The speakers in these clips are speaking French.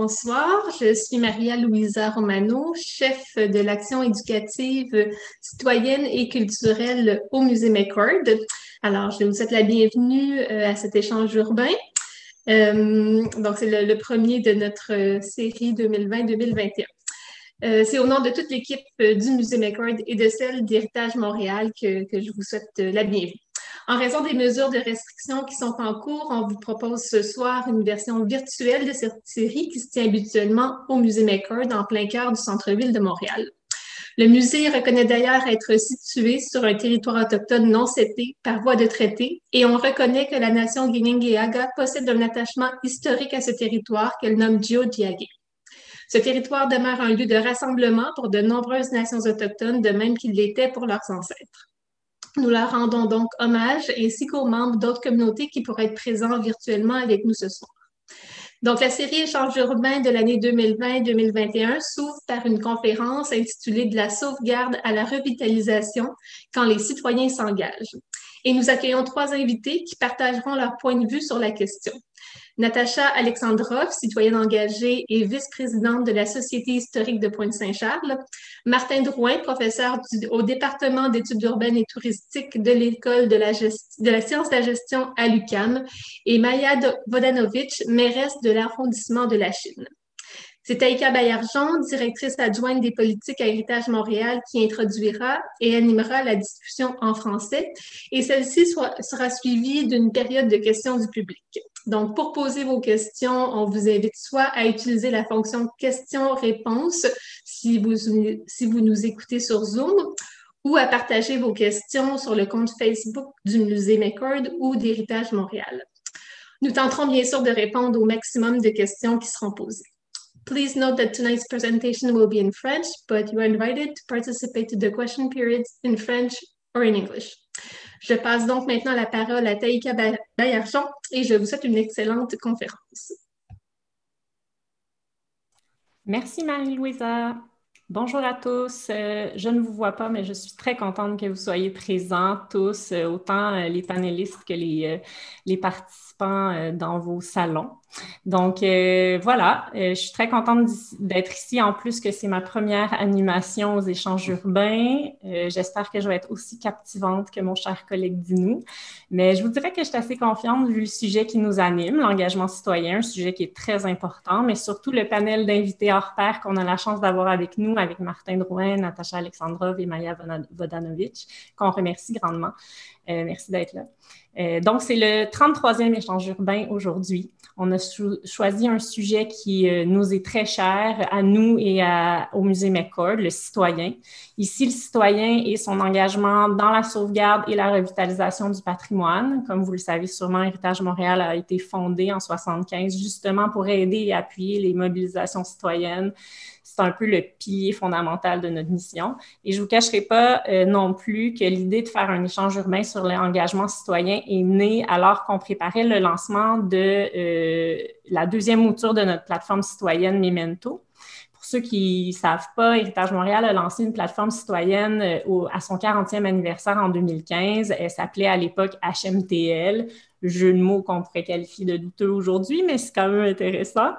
Euh, bonsoir, je suis Maria Louisa Romano, chef de l'action éducative citoyenne et culturelle au musée McCord. Alors, je vous souhaite la bienvenue euh, à cet échange urbain. Euh, donc, c'est le, premier de notre série 2020-2021. c'est au nom de toute l'équipe du Musée McCord et de celle d'Héritage Montréal que, je vous souhaite la bienvenue. En raison des mesures de restriction qui sont en cours, on vous propose ce soir une version virtuelle de cette série qui se tient habituellement au Musée McCord en plein cœur du centre-ville de Montréal. Le musée reconnaît d'ailleurs être situé sur un territoire autochtone non cété par voie de traité et on reconnaît que la nation Guiningueaga possède un attachement historique à ce territoire qu'elle nomme Djiagué. Ce territoire demeure un lieu de rassemblement pour de nombreuses nations autochtones, de même qu'il l'était pour leurs ancêtres. Nous leur rendons donc hommage ainsi qu'aux membres d'autres communautés qui pourraient être présents virtuellement avec nous ce soir. Donc, la série Échange urbain de l'année 2020-2021 s'ouvre par une conférence intitulée De la sauvegarde à la revitalisation quand les citoyens s'engagent. Et nous accueillons trois invités qui partageront leur point de vue sur la question. Natacha Alexandrov, citoyenne engagée et vice-présidente de la Société historique de Pointe-Saint-Charles. Martin Drouin, professeur au département d'études urbaines et touristiques de l'École de, la science de la gestion à l'UQAM. Et Maya Vodanovic, mairesse de l'arrondissement de la Chine. C'est Taïka Bayarjon, directrice adjointe des politiques à Héritage Montréal, qui introduira et animera la discussion en français. Et celle-ci sera suivie d'une période de questions du public. Donc, pour poser vos questions, on vous invite soit à utiliser la fonction questions-réponses si vous, si vous nous écoutez sur Zoom, ou à partager vos questions sur le compte Facebook du Musée McCord ou d'Héritage Montréal. Nous tenterons bien sûr de répondre au maximum de questions qui seront posées. Please note that tonight's presentation will be in French, but you are invited to participate to the question periods in French or in English. Je passe donc maintenant la parole à Taïka Bayarjon et je vous souhaite une excellente conférence. Merci Marie-Louisa. Bonjour à tous. Euh, je ne vous vois pas, mais je suis très contente que vous soyez présents tous, euh, autant euh, les panélistes que les participants dans vos salons. Donc euh, voilà, euh, je suis très contente d'être ici. En plus que c'est ma première animation aux échanges urbains. Euh, j'espère que je vais être aussi captivante que mon cher collègue Dinou. Mais je vous dirais que je suis assez confiante vu le sujet qui nous anime, l'engagement citoyen, un sujet qui est très important, mais surtout le panel d'invités hors pair qu'on a la chance d'avoir avec nous, avec Martin Drouin, Natacha Alexandrov et Maya Vodanovic, qu'on remercie grandement. Merci d'être là. donc, c'est le 33e échange urbain aujourd'hui. On a choisi un sujet qui euh, nous est très cher à nous et au musée McCord, le citoyen. Ici, le citoyen et son engagement dans la sauvegarde et la revitalisation du patrimoine. Comme vous le savez sûrement, Héritage Montréal a été fondé en 75 justement pour aider et appuyer les mobilisations citoyennes un peu le pilier fondamental de notre mission. Et je ne vous cacherai pas euh, non plus que l'idée de faire un échange urbain sur l'engagement citoyen est née alors qu'on préparait le lancement de euh, la deuxième mouture de notre plateforme citoyenne Memento. Pour ceux qui ne savent pas, Héritage Montréal a lancé une plateforme citoyenne euh, à son 40e anniversaire en 2015. Elle s'appelait à l'époque HMTL, jeu de mots qu'on pourrait qualifier de douteux aujourd'hui, mais c'est quand même intéressant.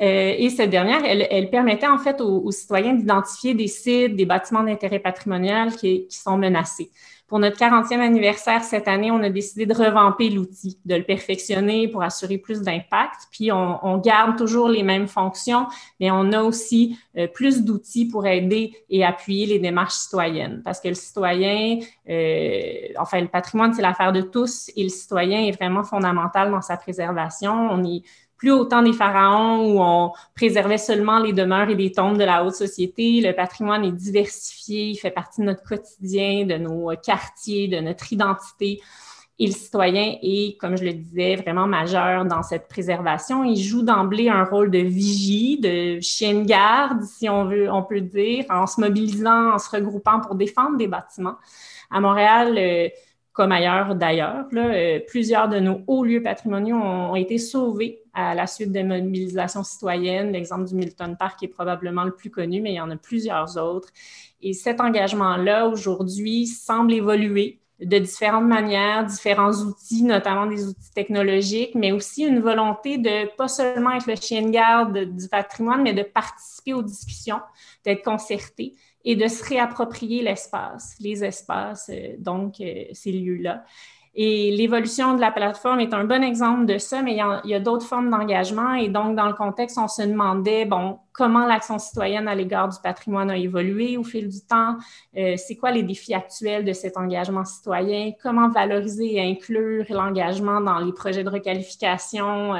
Euh, et cette dernière, elle, permettait en fait aux, citoyens d'identifier des sites, des bâtiments d'intérêt patrimonial qui, qui sont menacés. Pour notre 40e anniversaire cette année, on a décidé de revamper l'outil, de le perfectionner pour assurer plus d'impact. Puis on, garde toujours les mêmes fonctions, mais on a aussi euh, plus d'outils pour aider et appuyer les démarches citoyennes. Parce que le citoyen, euh, enfin le patrimoine, c'est l'affaire de tous et le citoyen est vraiment fondamental dans sa préservation. On plus au temps des pharaons où on préservait seulement les demeures et les tombes de la haute société. Le patrimoine est diversifié, il fait partie de notre quotidien, de nos quartiers, de notre identité. Et le citoyen est, comme je le disais, vraiment majeur dans cette préservation. Il joue d'emblée un rôle de vigie, de chien de garde, si on veut, on peut dire, en se mobilisant, en se regroupant pour défendre des bâtiments. À Montréal, euh, comme ailleurs d'ailleurs, euh, plusieurs de nos hauts lieux patrimoniaux ont, été sauvés à la suite de mobilisations citoyennes. L'exemple du Milton Park est probablement le plus connu, mais il y en a plusieurs autres. Et cet engagement-là, aujourd'hui, semble évoluer de différentes manières, différents outils, notamment des outils technologiques, mais aussi une volonté de pas seulement être le chien de garde du patrimoine, mais de participer aux discussions, d'être concerté et de se réapproprier l'espace, les espaces, euh, donc euh, ces lieux-là. Et l'évolution de la plateforme est un bon exemple de ça, mais il y a, d'autres formes d'engagement. Et donc, dans le contexte, on se demandait, bon, comment l'action citoyenne à l'égard du patrimoine a évolué au fil du temps, euh, c'est quoi les défis actuels de cet engagement citoyen, comment valoriser et inclure l'engagement dans les projets de requalification?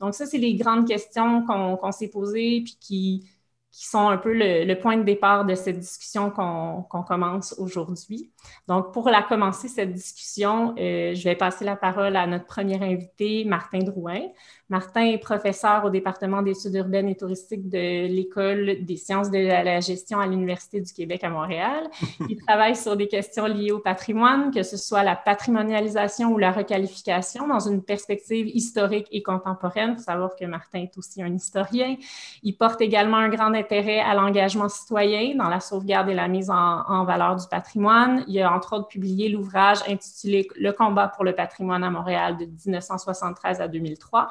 donc, ça, c'est les grandes questions qu'on s'est posées, puis qui, qui sont un peu le, point de départ de cette discussion qu'on commence aujourd'hui. Donc, pour la commencer, cette discussion, euh, je vais passer la parole à notre premier invité, Martin Drouin. Martin est professeur au département d'études urbaines et touristiques de l'École des sciences de la gestion à l'Université du Québec à Montréal. Il travaille sur des questions liées au patrimoine, que ce soit la patrimonialisation ou la requalification dans une perspective historique et contemporaine. Il faut savoir que Martin est aussi un historien. Il porte également un grand intérêt à l'engagement citoyen dans la sauvegarde et la mise en, en valeur du patrimoine. Il a entre autres publié l'ouvrage intitulé Le combat pour le patrimoine à Montréal de 1973 à 2003.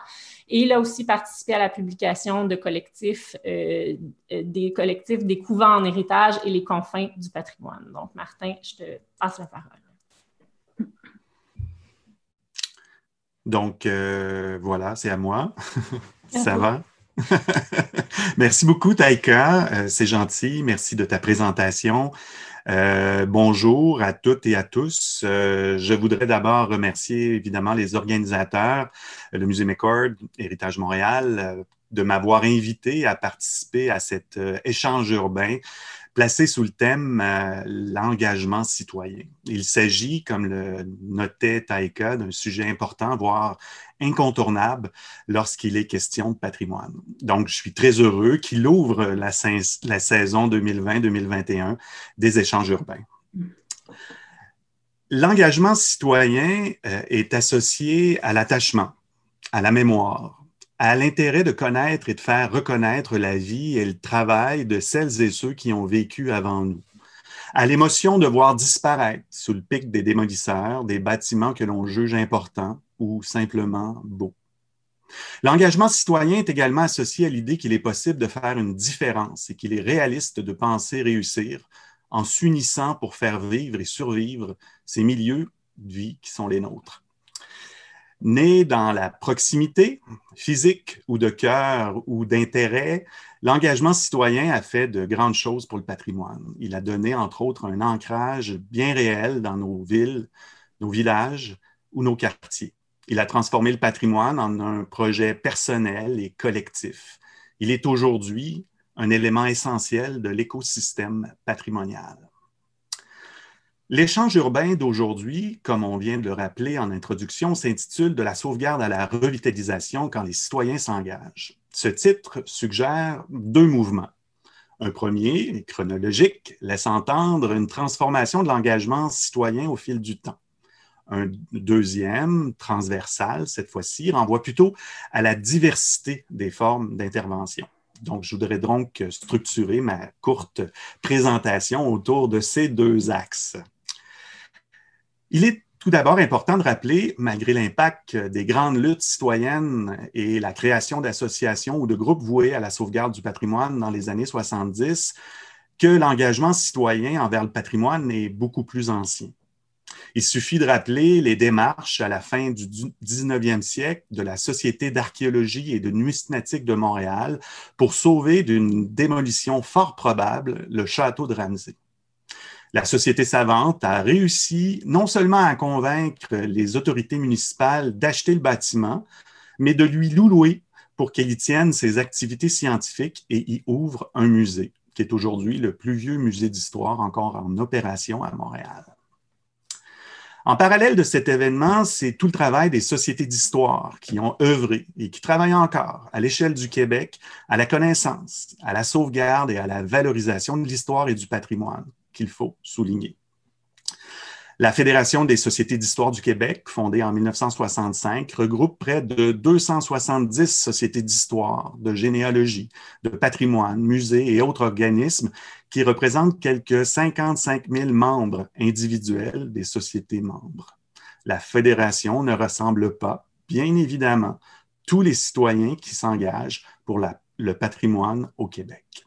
Et il a aussi participé à la publication de collectifs, euh, euh, des collectifs des couvents en héritage et les confins du patrimoine. Donc, Martin, je te passe la parole. Donc, euh, voilà, c'est à moi. Ça va? Merci beaucoup, Taika. c'est gentil. Merci de ta présentation. Euh, bonjour à toutes et à tous. Euh, je voudrais d'abord remercier évidemment les organisateurs, le Musée McCord, Héritage Montréal, euh, de m'avoir invité à participer à cet échange urbain placé sous le thème l'engagement citoyen. Il s'agit, comme le notait Taika, d'un sujet important, voire incontournable lorsqu'il est question de patrimoine. Donc, je suis très heureux qu'il ouvre la, la saison 2020-2021 des échanges urbains. L'engagement citoyen euh, est associé à l'attachement, à la mémoire, à l'intérêt de connaître et de faire reconnaître la vie et le travail de celles et ceux qui ont vécu avant nous, à l'émotion de voir disparaître sous le pic des démolisseurs des bâtiments que l'on juge importants ou simplement beaux. L'engagement citoyen est également associé à l'idée qu'il est possible de faire une différence et qu'il est réaliste de penser réussir en s'unissant pour faire vivre et survivre ces milieux de vie qui sont les nôtres. Né dans la proximité physique ou de cœur ou d'intérêt, l'engagement citoyen a fait de grandes choses pour le patrimoine. Il a donné, entre autres, un ancrage bien réel dans nos villes, nos villages ou nos quartiers. Il a transformé le patrimoine en un projet personnel et collectif. Il est aujourd'hui un élément essentiel de l'écosystème patrimonial. L'échange urbain d'aujourd'hui, comme on vient de le rappeler en introduction, s'intitule De la sauvegarde à la revitalisation quand les citoyens s'engagent. Ce titre suggère deux mouvements. Un premier, chronologique, laisse entendre une transformation de l'engagement citoyen au fil du temps. Un deuxième, transversal, cette fois-ci, renvoie plutôt à la diversité des formes d'intervention. Donc, je voudrais donc structurer ma courte présentation autour de ces deux axes. Il est tout d'abord important de rappeler, malgré l'impact des grandes luttes citoyennes et la création d'associations ou de groupes voués à la sauvegarde du patrimoine dans les années 70, que l'engagement citoyen envers le patrimoine est beaucoup plus ancien. Il suffit de rappeler les démarches à la fin du 19e siècle de la Société d'archéologie et de numismatique de Montréal pour sauver d'une démolition fort probable le château de Ramsey. La société savante a réussi non seulement à convaincre les autorités municipales d'acheter le bâtiment, mais de lui louer pour qu'il y tienne ses activités scientifiques et y ouvre un musée, qui est aujourd'hui le plus vieux musée d'histoire encore en opération à Montréal. En parallèle de cet événement, c'est tout le travail des sociétés d'histoire qui ont œuvré et qui travaillent encore à l'échelle du Québec à la connaissance, à la sauvegarde et à la valorisation de l'histoire et du patrimoine qu'il faut souligner. La Fédération des sociétés d'histoire du Québec, fondée en 1965, regroupe près de 270 sociétés d'histoire, de généalogie, de patrimoine, musées et autres organismes qui représentent quelques 55 000 membres individuels des sociétés membres. La Fédération ne ressemble pas, bien évidemment, tous les citoyens qui s'engagent pour le patrimoine au Québec.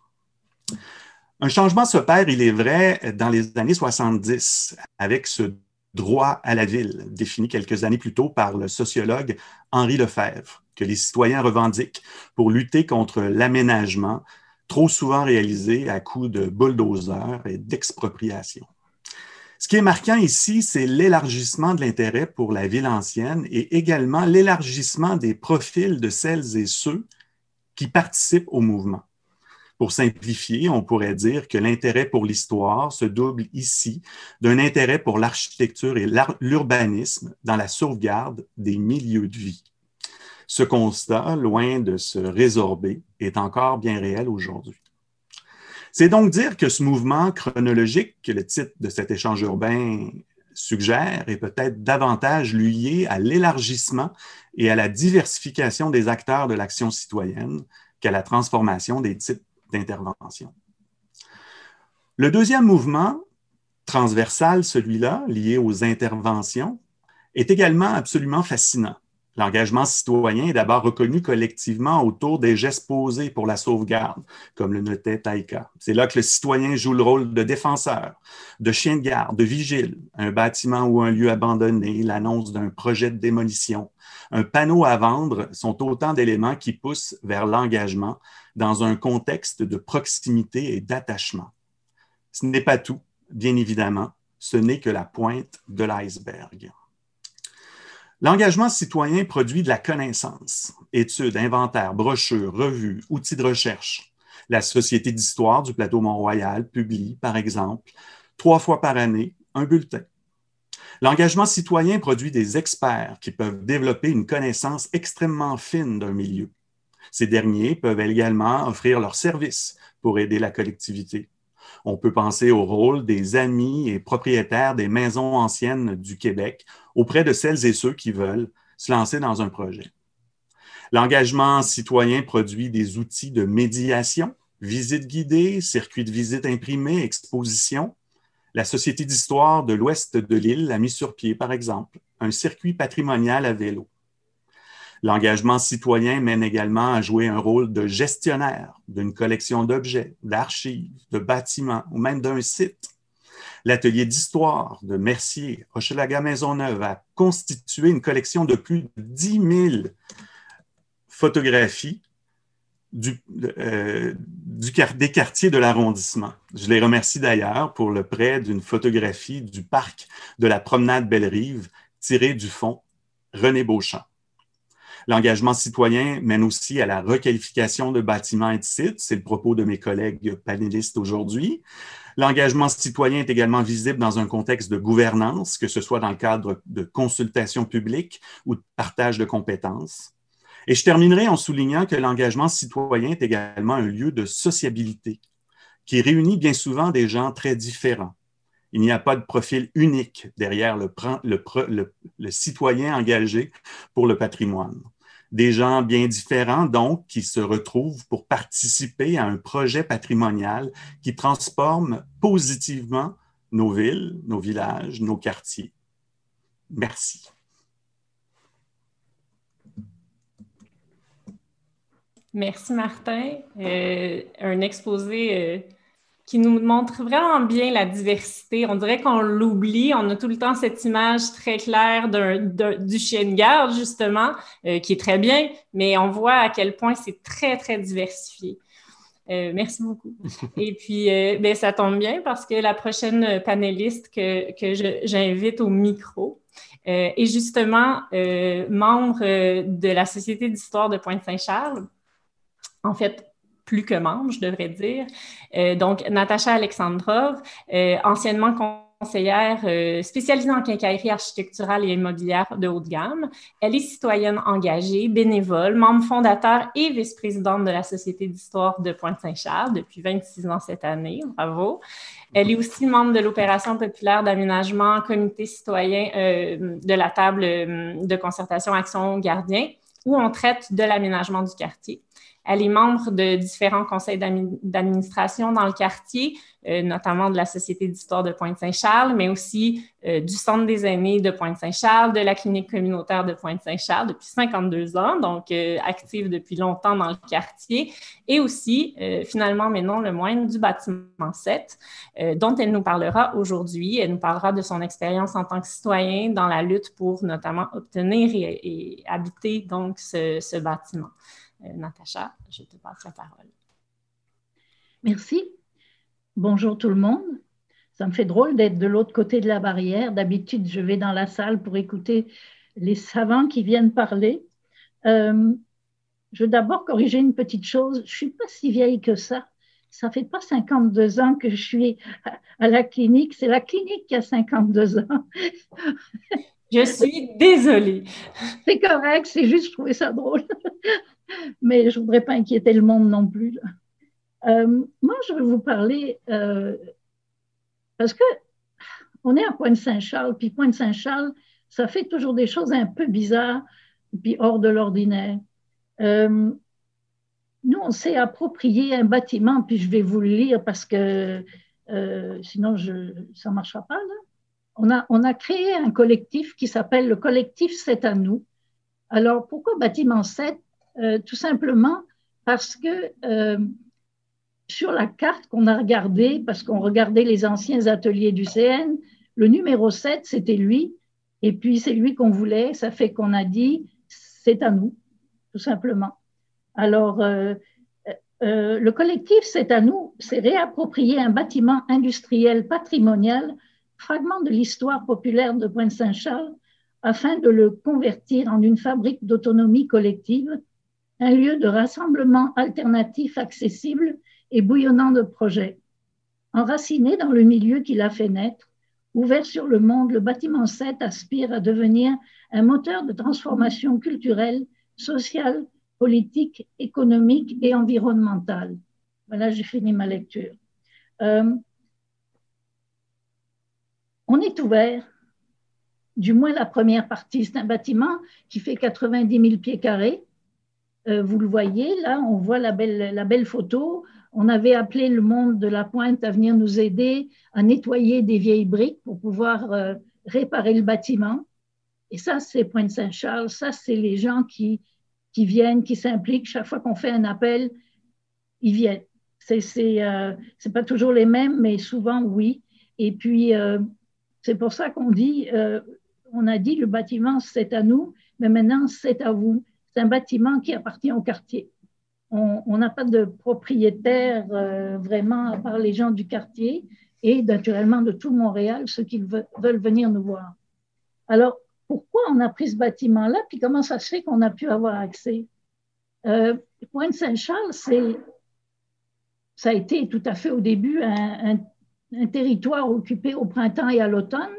Un changement s'opère, il est vrai, dans les années 70 avec ce droit à la ville, défini quelques années plus tôt par le sociologue Henri Lefebvre, que les citoyens revendiquent pour lutter contre l'aménagement, trop souvent réalisé à coups de bulldozers et d'expropriation. Ce qui est marquant ici, c'est l'élargissement de l'intérêt pour la ville ancienne et également l'élargissement des profils de celles et ceux qui participent au mouvement. Pour simplifier, on pourrait dire que l'intérêt pour l'histoire se double ici d'un intérêt pour l'architecture et l'urbanisme dans la sauvegarde des milieux de vie. Ce constat, loin de se résorber, est encore bien réel aujourd'hui. C'est donc dire que ce mouvement chronologique que le titre de cet échange urbain suggère est peut-être davantage lié à l'élargissement et à la diversification des acteurs de l'action citoyenne qu'à la transformation des types d'intervention. Le deuxième mouvement, transversal celui-là, lié aux interventions, est également absolument fascinant. L'engagement citoyen est d'abord reconnu collectivement autour des gestes posés pour la sauvegarde, comme le notait Taïka. C'est là que le citoyen joue le rôle de défenseur, de chien de garde, de vigile. Un bâtiment ou un lieu abandonné, l'annonce d'un projet de démolition, un panneau à vendre sont autant d'éléments qui poussent vers l'engagement dans un contexte de proximité et d'attachement. Ce n'est pas tout, bien évidemment, ce n'est que la pointe de l'iceberg. L'engagement citoyen produit de la connaissance, études, inventaires, brochures, revues, outils de recherche. La Société d'histoire du plateau Mont-Royal publie, par exemple, trois fois par année, un bulletin. L'engagement citoyen produit des experts qui peuvent développer une connaissance extrêmement fine d'un milieu. Ces derniers peuvent également offrir leurs services pour aider la collectivité. On peut penser au rôle des amis et propriétaires des maisons anciennes du Québec auprès de celles et ceux qui veulent se lancer dans un projet. L'engagement citoyen produit des outils de médiation, visites guidées, circuits de visite imprimés, expositions. La Société d'histoire de l'ouest de l'île a mis sur pied, par exemple, un circuit patrimonial à vélo. L'engagement citoyen mène également à jouer un rôle de gestionnaire d'une collection d'objets, d'archives, de bâtiments ou même d'un site. L'atelier d'histoire de Mercier, Hochelaga Maisonneuve, a constitué une collection de plus de 10 000 photographies euh, des quartiers de l'arrondissement. Je les remercie d'ailleurs pour le prêt d'une photographie du parc de la promenade Belle-Rive tirée du fond René Beauchamp. L'engagement citoyen mène aussi à la requalification de bâtiments et de sites. C'est le propos de mes collègues panélistes aujourd'hui. L'engagement citoyen est également visible dans un contexte de gouvernance, que ce soit dans le cadre de consultation publique ou de partage de compétences. Et je terminerai en soulignant que l'engagement citoyen est également un lieu de sociabilité qui réunit bien souvent des gens très différents. Il n'y a pas de profil unique derrière le, citoyen engagé pour le patrimoine des gens bien différents, donc, qui se retrouvent pour participer à un projet patrimonial qui transforme positivement nos villes, nos villages, nos quartiers. Merci. Merci, Martin. Euh, un exposé euh, qui nous montre vraiment bien la diversité. On dirait qu'on l'oublie. On a tout le temps cette image très claire du chien de garde, justement, euh, qui est très bien, mais on voit à quel point c'est très, très diversifié. Euh, merci beaucoup. Et puis, euh, ben, ça tombe bien parce que la prochaine panéliste que, que j'invite au micro est justement membre de la Société d'histoire de Pointe-Saint-Charles. En fait, plus que membre, je devrais dire. Euh, donc, Natacha Alexandrov, euh, anciennement conseillère euh, spécialisée en quincaillerie architecturale et immobilière de haute gamme. Elle est citoyenne engagée, bénévole, membre fondateur et vice-présidente de la Société d'histoire de Pointe-Saint-Charles depuis 26 ans cette année. Bravo. Elle est aussi membre de l'opération populaire d'aménagement comité citoyen de la table de concertation Action Gardien où on traite de l'aménagement du quartier. Elle est membre de différents conseils d'administration dans le quartier, euh, notamment de la Société d'histoire de Pointe-Saint-Charles, mais aussi euh, du Centre des aînés de Pointe-Saint-Charles, de la clinique communautaire de Pointe-Saint-Charles depuis 52 ans, donc euh, active depuis longtemps dans le quartier, et aussi, finalement, mais non le moindre, du bâtiment 7, dont elle nous parlera aujourd'hui. Elle nous parlera de son expérience en tant que citoyen dans la lutte pour notamment obtenir et, habiter donc ce bâtiment. Euh, Natacha, je te passe la parole. Merci. Bonjour tout le monde. Ça me fait drôle d'être de l'autre côté de la barrière. D'habitude, je vais dans la salle pour écouter les savants qui viennent parler. Euh, je veux d'abord corriger une petite chose. Je ne suis pas si vieille que ça. Ça fait pas 52 ans que je suis à la clinique. C'est la clinique qui a 52 ans. Je suis désolée. C'est correct, c'est juste, je trouvais ça drôle. Mais je ne voudrais pas inquiéter le monde non plus. Euh, moi, je vais vous parler euh, parce que on est à Pointe-Saint-Charles, puis Pointe-Saint-Charles, ça fait toujours des choses un peu bizarres, puis hors de l'ordinaire. Euh, nous, on s'est approprié un bâtiment, puis je vais vous le lire parce que sinon ça ne marchera pas. Là on a, créé un collectif qui s'appelle le collectif C'est à nous. Alors, pourquoi bâtiment 7 euh, Tout simplement parce que euh, sur la carte qu'on a regardée, parce qu'on regardait les anciens ateliers du CN, le numéro 7, c'était lui. Et puis, c'est lui qu'on voulait. Ça fait qu'on a dit, c'est à nous, tout simplement. Alors, euh, le collectif C'est à nous, c'est réapproprier un bâtiment industriel patrimonial fragment de l'histoire populaire de Pointe-Saint-Charles afin de le convertir en une fabrique d'autonomie collective, un lieu de rassemblement alternatif accessible et bouillonnant de projets. Enraciné dans le milieu qui l'a fait naître, ouvert sur le monde, le bâtiment 7 aspire à devenir un moteur de transformation culturelle, sociale, politique, économique et environnementale. Voilà, j'ai fini ma lecture. Euh, on est ouvert, du moins la première partie. C'est un bâtiment qui fait 90 000 pieds carrés. Euh, vous le voyez, là, on voit la belle, la belle photo. On avait appelé le monde de la pointe à venir nous aider à nettoyer des vieilles briques pour pouvoir euh, réparer le bâtiment. Et ça, c'est Pointe-Saint-Charles. Ça, c'est les gens qui, qui viennent, qui s'impliquent. Chaque fois qu'on fait un appel, ils viennent. C'est n'est euh, pas toujours les mêmes, mais souvent, oui. Et puis, c'est pour ça qu'on dit, euh, on a dit le bâtiment c'est à nous, mais maintenant c'est à vous. C'est un bâtiment qui appartient au quartier. On n'a pas de propriétaire euh, vraiment à part les gens du quartier et naturellement de tout Montréal, ceux qui veulent venir nous voir. Alors, pourquoi on a pris ce bâtiment-là, puis comment ça se fait qu'on a pu avoir accès? Euh, Pointe-Saint-Charles, ça a été tout à fait au début un, territoire occupé au printemps et à l'automne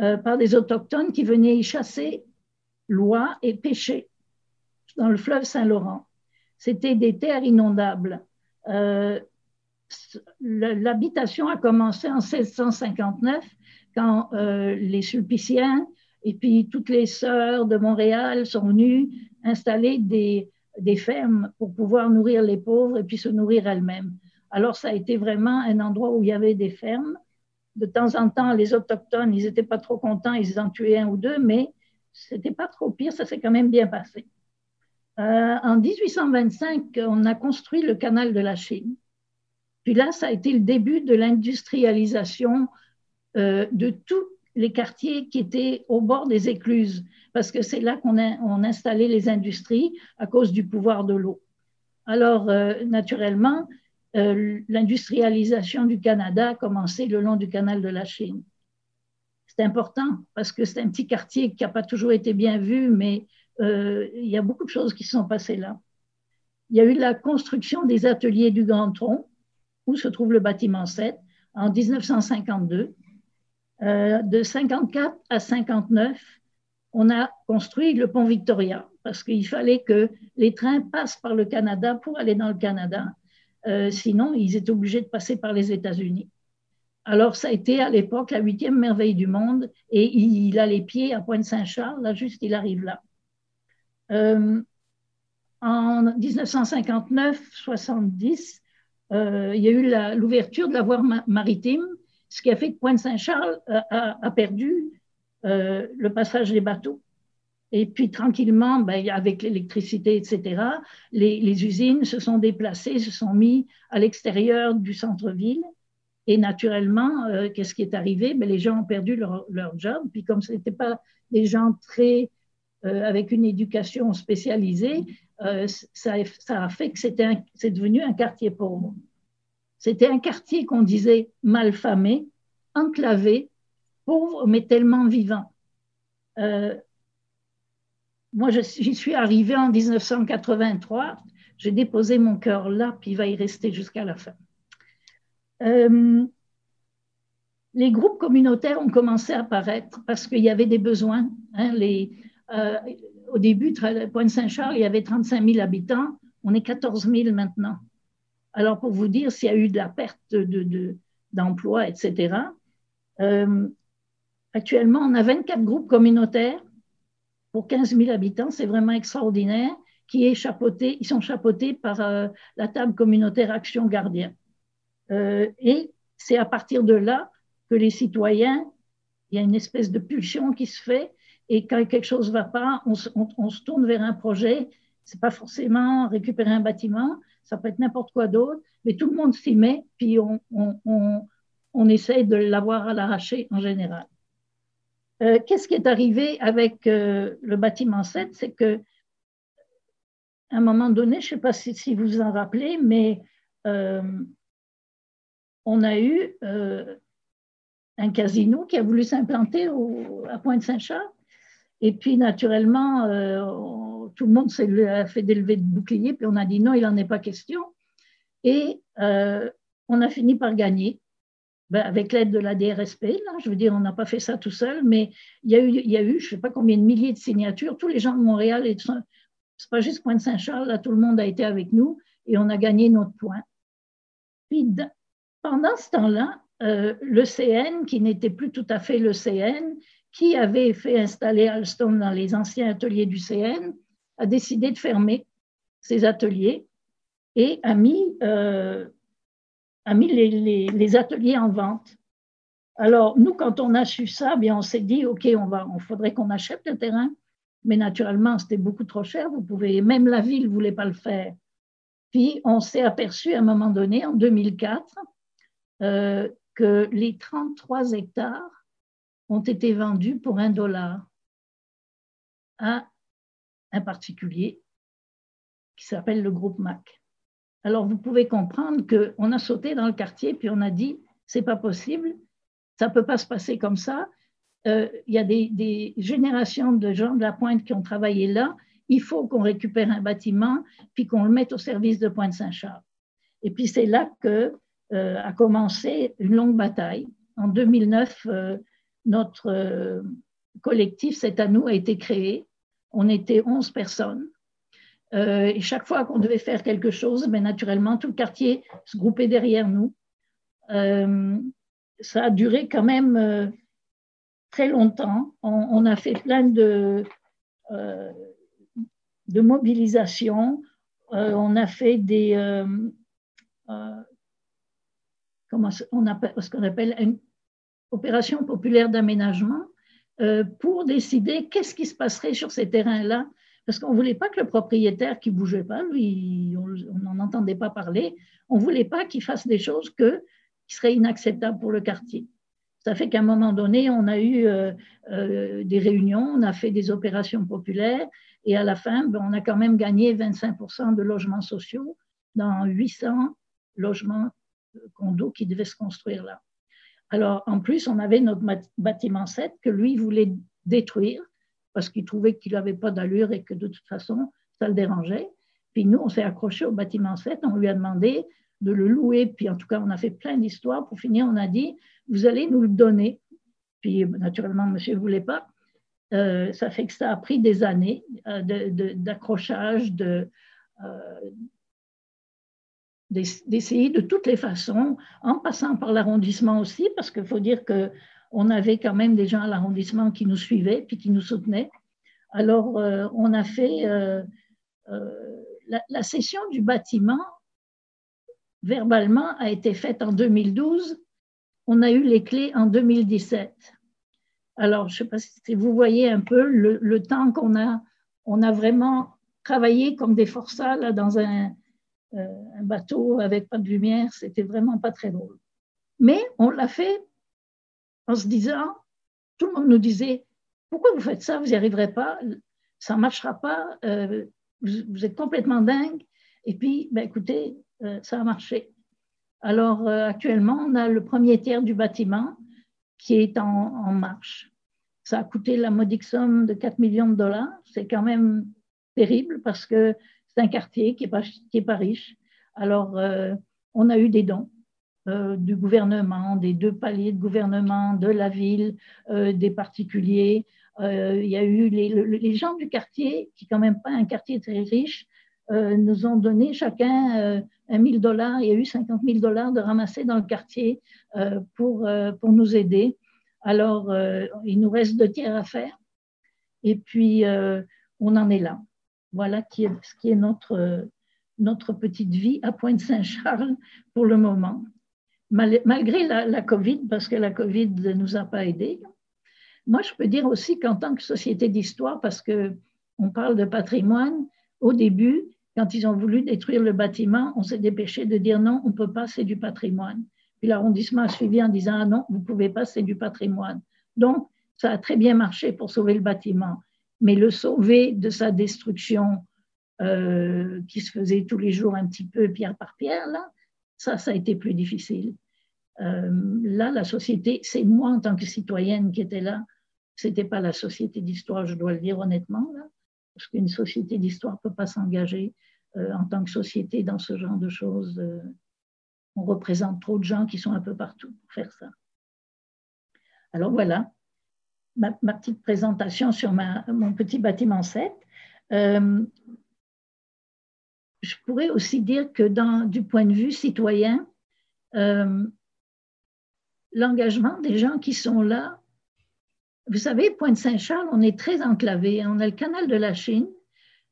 euh, par des autochtones qui venaient y chasser l'oie et pêcher dans le fleuve Saint-Laurent. C'était des terres inondables. Euh, l'habitation a commencé en 1659 quand euh, les Sulpiciens et puis toutes les sœurs de Montréal sont venues installer des, des fermes pour pouvoir nourrir les pauvres et puis se nourrir elles-mêmes. Alors, ça a été vraiment un endroit où il y avait des fermes. De temps en temps, les autochtones, ils n'étaient pas trop contents, ils en tuaient un ou deux, mais c'était pas trop pire, ça s'est quand même bien passé. Euh, en 1825, on a construit le canal de la Chine. Puis là, ça a été le début de l'industrialisation euh, de tous les quartiers qui étaient au bord des écluses, parce que c'est là qu'on a on installé les industries à cause du pouvoir de l'eau. Alors, euh, naturellement, l'industrialisation du Canada a commencé le long du canal de la Chine. C'est important parce que c'est un petit quartier qui n'a pas toujours été bien vu, mais euh, il y a beaucoup de choses qui se sont passées là. Il y a eu la construction des ateliers du Grand Tronc, où se trouve le bâtiment 7, en 1952. Euh, de 54 à 59, on a construit le pont Victoria parce qu'il fallait que les trains passent par le Canada pour aller dans le Canada. Euh, sinon, ils étaient obligés de passer par les États-Unis. Alors, ça a été à l'époque la huitième merveille du monde et il, a les pieds à Pointe-Saint-Charles, là, juste, il arrive là. Euh, en 1959-70, euh, il y a eu l'ouverture de la voie maritime, ce qui a fait que Pointe-Saint-Charles a, perdu le passage des bateaux. Et puis tranquillement, ben, avec l'électricité, etc., les, usines se sont déplacées, se sont mis à l'extérieur du centre-ville. Et naturellement, euh, qu'est-ce qui est arrivé? Ben, Les gens ont perdu leur, leur job. Puis comme ce n'étaient pas des gens très euh, avec une éducation spécialisée, euh, ça, a fait que c'est devenu un quartier pauvre. C'était un quartier qu'on disait mal famé, enclavé, pauvre, mais tellement vivant. Euh, moi, j'y suis arrivée en 1983. J'ai déposé mon cœur là, puis il va y rester jusqu'à la fin. Les groupes communautaires ont commencé à apparaître parce qu'il y avait des besoins. Hein, euh, au début, Pointe-Saint-Charles, il y avait 35 000 habitants. On est 14 000 maintenant. Alors, pour vous dire s'il y a eu de la perte d'emplois, de, etc., euh, actuellement, on a 24 groupes communautaires pour 15 000 habitants, c'est vraiment extraordinaire, qui est chapeauté, ils sont chapeautés par euh, la table communautaire Action Gardien. Et c'est à partir de là que les citoyens, il y a une espèce de pulsion qui se fait, et quand quelque chose ne va pas, on, se tourne vers un projet. Ce n'est pas forcément récupérer un bâtiment, ça peut être n'importe quoi d'autre, mais tout le monde s'y met, puis on, essaye de l'avoir à l'arracher en général. Euh, qu'est-ce qui est arrivé avec euh, le bâtiment 7 C'est que à un moment donné, je ne sais pas si, vous vous en rappelez, mais euh, on a eu un casino qui a voulu s'implanter à Pointe-Saint-Charles. Et puis, naturellement, tout le monde s'est fait d'élever de bouclier, puis on a dit non, il n'en est pas question. Et on a fini par gagner. Ben, avec l'aide de la DRSP, là, je veux dire, on n'a pas fait ça tout seul, mais il y a eu, il y a eu je ne sais pas combien de milliers de signatures. Tous les gens de Montréal, et c'est pas juste Pointe-Saint-Charles, là, tout le monde a été avec nous et on a gagné notre point. Puis, pendant ce temps-là, euh, qui n'était plus tout à fait le CN, qui avait fait installer Alstom dans les anciens ateliers du CN, a décidé de fermer ses ateliers et a mis euh, a mis les, ateliers en vente. Alors, nous, quand on a su ça, bien, on s'est dit, OK, on va, on faudrait qu'on achète le terrain, mais naturellement, c'était beaucoup trop cher. Vous pouvez, même la ville ne voulait pas le faire. Puis, on s'est aperçu à un moment donné, en 2004, euh, que les 33 hectares ont été vendus pour un dollar à un particulier qui s'appelle le groupe MAC. Alors, vous pouvez comprendre qu'on a sauté dans le quartier, puis on a dit, c'est pas possible, ça peut pas se passer comme ça. Euh, il y a des, générations de gens de la Pointe qui ont travaillé là. Il faut qu'on récupère un bâtiment, puis qu'on le mette au service de Pointe-Saint-Charles. Et puis, c'est là que euh, a commencé une longue bataille. En 2009, euh, notre collectif, c'est à nous, a été créé. On était 11 personnes. Euh, et chaque fois qu'on devait faire quelque chose, ben, naturellement, tout le quartier se groupait derrière nous. Euh, ça a duré quand même euh, très longtemps. On, a fait plein de, mobilisations. on a fait des. comment on appelle, ce qu'on appelle opération populaire d'aménagement pour décider qu'est-ce qui se passerait sur ces terrains-là parce qu'on ne voulait pas que le propriétaire qui ne bougeait pas, lui, on n'en entendait pas parler, on ne voulait pas qu'il fasse des choses qui seraient inacceptables pour le quartier. Ça fait qu'à un moment donné, on a eu euh, euh, des réunions, on a fait des opérations populaires, et à la fin, ben, on a quand même gagné 25% de logements sociaux dans 800 logements euh, condos qui devaient se construire là. Alors, en plus, on avait notre bâtiment 7 que lui voulait détruire parce qu'il trouvait qu'il n'avait pas d'allure et que de toute façon, ça le dérangeait. Puis nous, on s'est accroché au bâtiment 7, on lui a demandé de le louer, puis en tout cas, on a fait plein d'histoires. Pour finir, on a dit, vous allez nous le donner. puis naturellement, monsieur ne voulait pas. ça fait que ça a pris des années d'accrochage, de, d'essayer de toutes les façons, en passant par l'arrondissement aussi, parce qu'il faut dire qu'on avait quand même des gens à l'arrondissement qui nous suivaient puis qui nous soutenaient. Alors, euh, on a fait euh, euh, la, la, session du bâtiment, verbalement, a été faite en 2012. On a eu les clés en 2017. Alors, je ne sais pas si vous voyez un peu le, le temps qu'on a, on a vraiment travaillé comme des forçats là, dans un, un bateau avec pas de lumière, c'était vraiment pas très drôle. Mais on l'a fait en se disant, tout le monde nous disait, pourquoi vous faites ça, vous n'y arriverez pas, ça ne marchera pas, euh, vous, êtes complètement dingue. Et puis, ben, écoutez, euh, ça a marché. Alors, actuellement, on a le premier tiers du bâtiment qui est en, en, marche. Ça a coûté la modique somme de 4 millions de dollars. C'est quand même terrible parce que un quartier qui n'est pas, riche. Alors, euh, on a eu des dons euh, du gouvernement, des deux paliers de gouvernement, de la ville, euh, des particuliers. il y a eu les, gens du quartier, qui n'est quand même pas un quartier très riche, nous ont donné chacun un 1000 dollars. Il y a eu 50 000 dollars de ramasser dans le quartier pour, pour nous aider. Alors, il nous reste deux tiers à faire. Et puis, on en est là. Voilà qui est, ce qui est notre, notre petite vie à Pointe-Saint-Charles pour le moment. malgré la, COVID, parce que la COVID ne nous a pas aidés. Moi, je peux dire aussi qu'en tant que société d'histoire, parce qu'on parle de patrimoine, au début, quand ils ont voulu détruire le bâtiment, on s'est dépêché de dire non, on ne peut pas, c'est du patrimoine. Puis l'arrondissement a suivi en disant ah non, vous ne pouvez pas, c'est du patrimoine. Donc, ça a très bien marché pour sauver le bâtiment mais le sauver de sa destruction euh, qui se faisait tous les jours un petit peu pierre par pierre, là, ça, ça a été plus difficile. Euh, là, la société, c'est moi en tant que citoyenne qui était là, c'était pas la société d'histoire, je dois le dire honnêtement, là, parce qu'une société d'histoire ne peut pas s'engager euh, en tant que société dans ce genre de choses. on représente trop de gens qui sont un peu partout pour faire ça. Alors voilà, ma, petite présentation sur mon petit bâtiment 7. Euh, je pourrais aussi dire que du point de vue citoyen, euh, l'engagement des gens qui sont là, vous savez, Pointe-Saint-Charles, on est très enclavé. On a le canal de la Chine,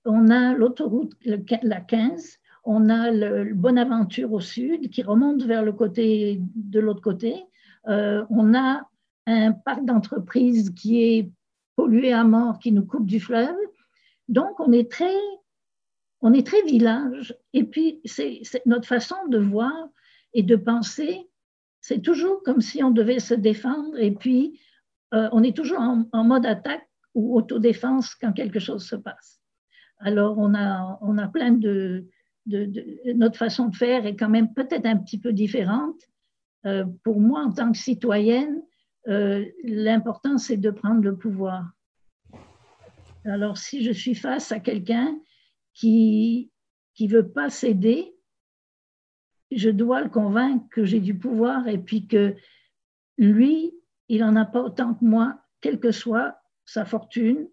on a l'autoroute, la 15, on a le, Bonaventure au sud qui remonte vers le côté de l'autre côté. Euh, on a un parc d'entreprise qui est pollué à mort, qui nous coupe du fleuve. Donc, on est très, on est très village. Et puis, c'est notre façon de voir et de penser. C'est toujours comme si on devait se défendre. Et puis, euh, on est toujours en, mode attaque ou autodéfense quand quelque chose se passe. Alors, on a, on a plein de, de, Notre façon de faire est quand même peut-être un petit peu différente. Euh, pour moi, en tant que citoyenne, euh, l'important, c'est de prendre le pouvoir. Alors, si je suis face à quelqu'un qui ne veut pas céder, je dois le convaincre que j'ai du pouvoir et puis que lui, il n'en a pas autant que moi, quelle que soit sa fortune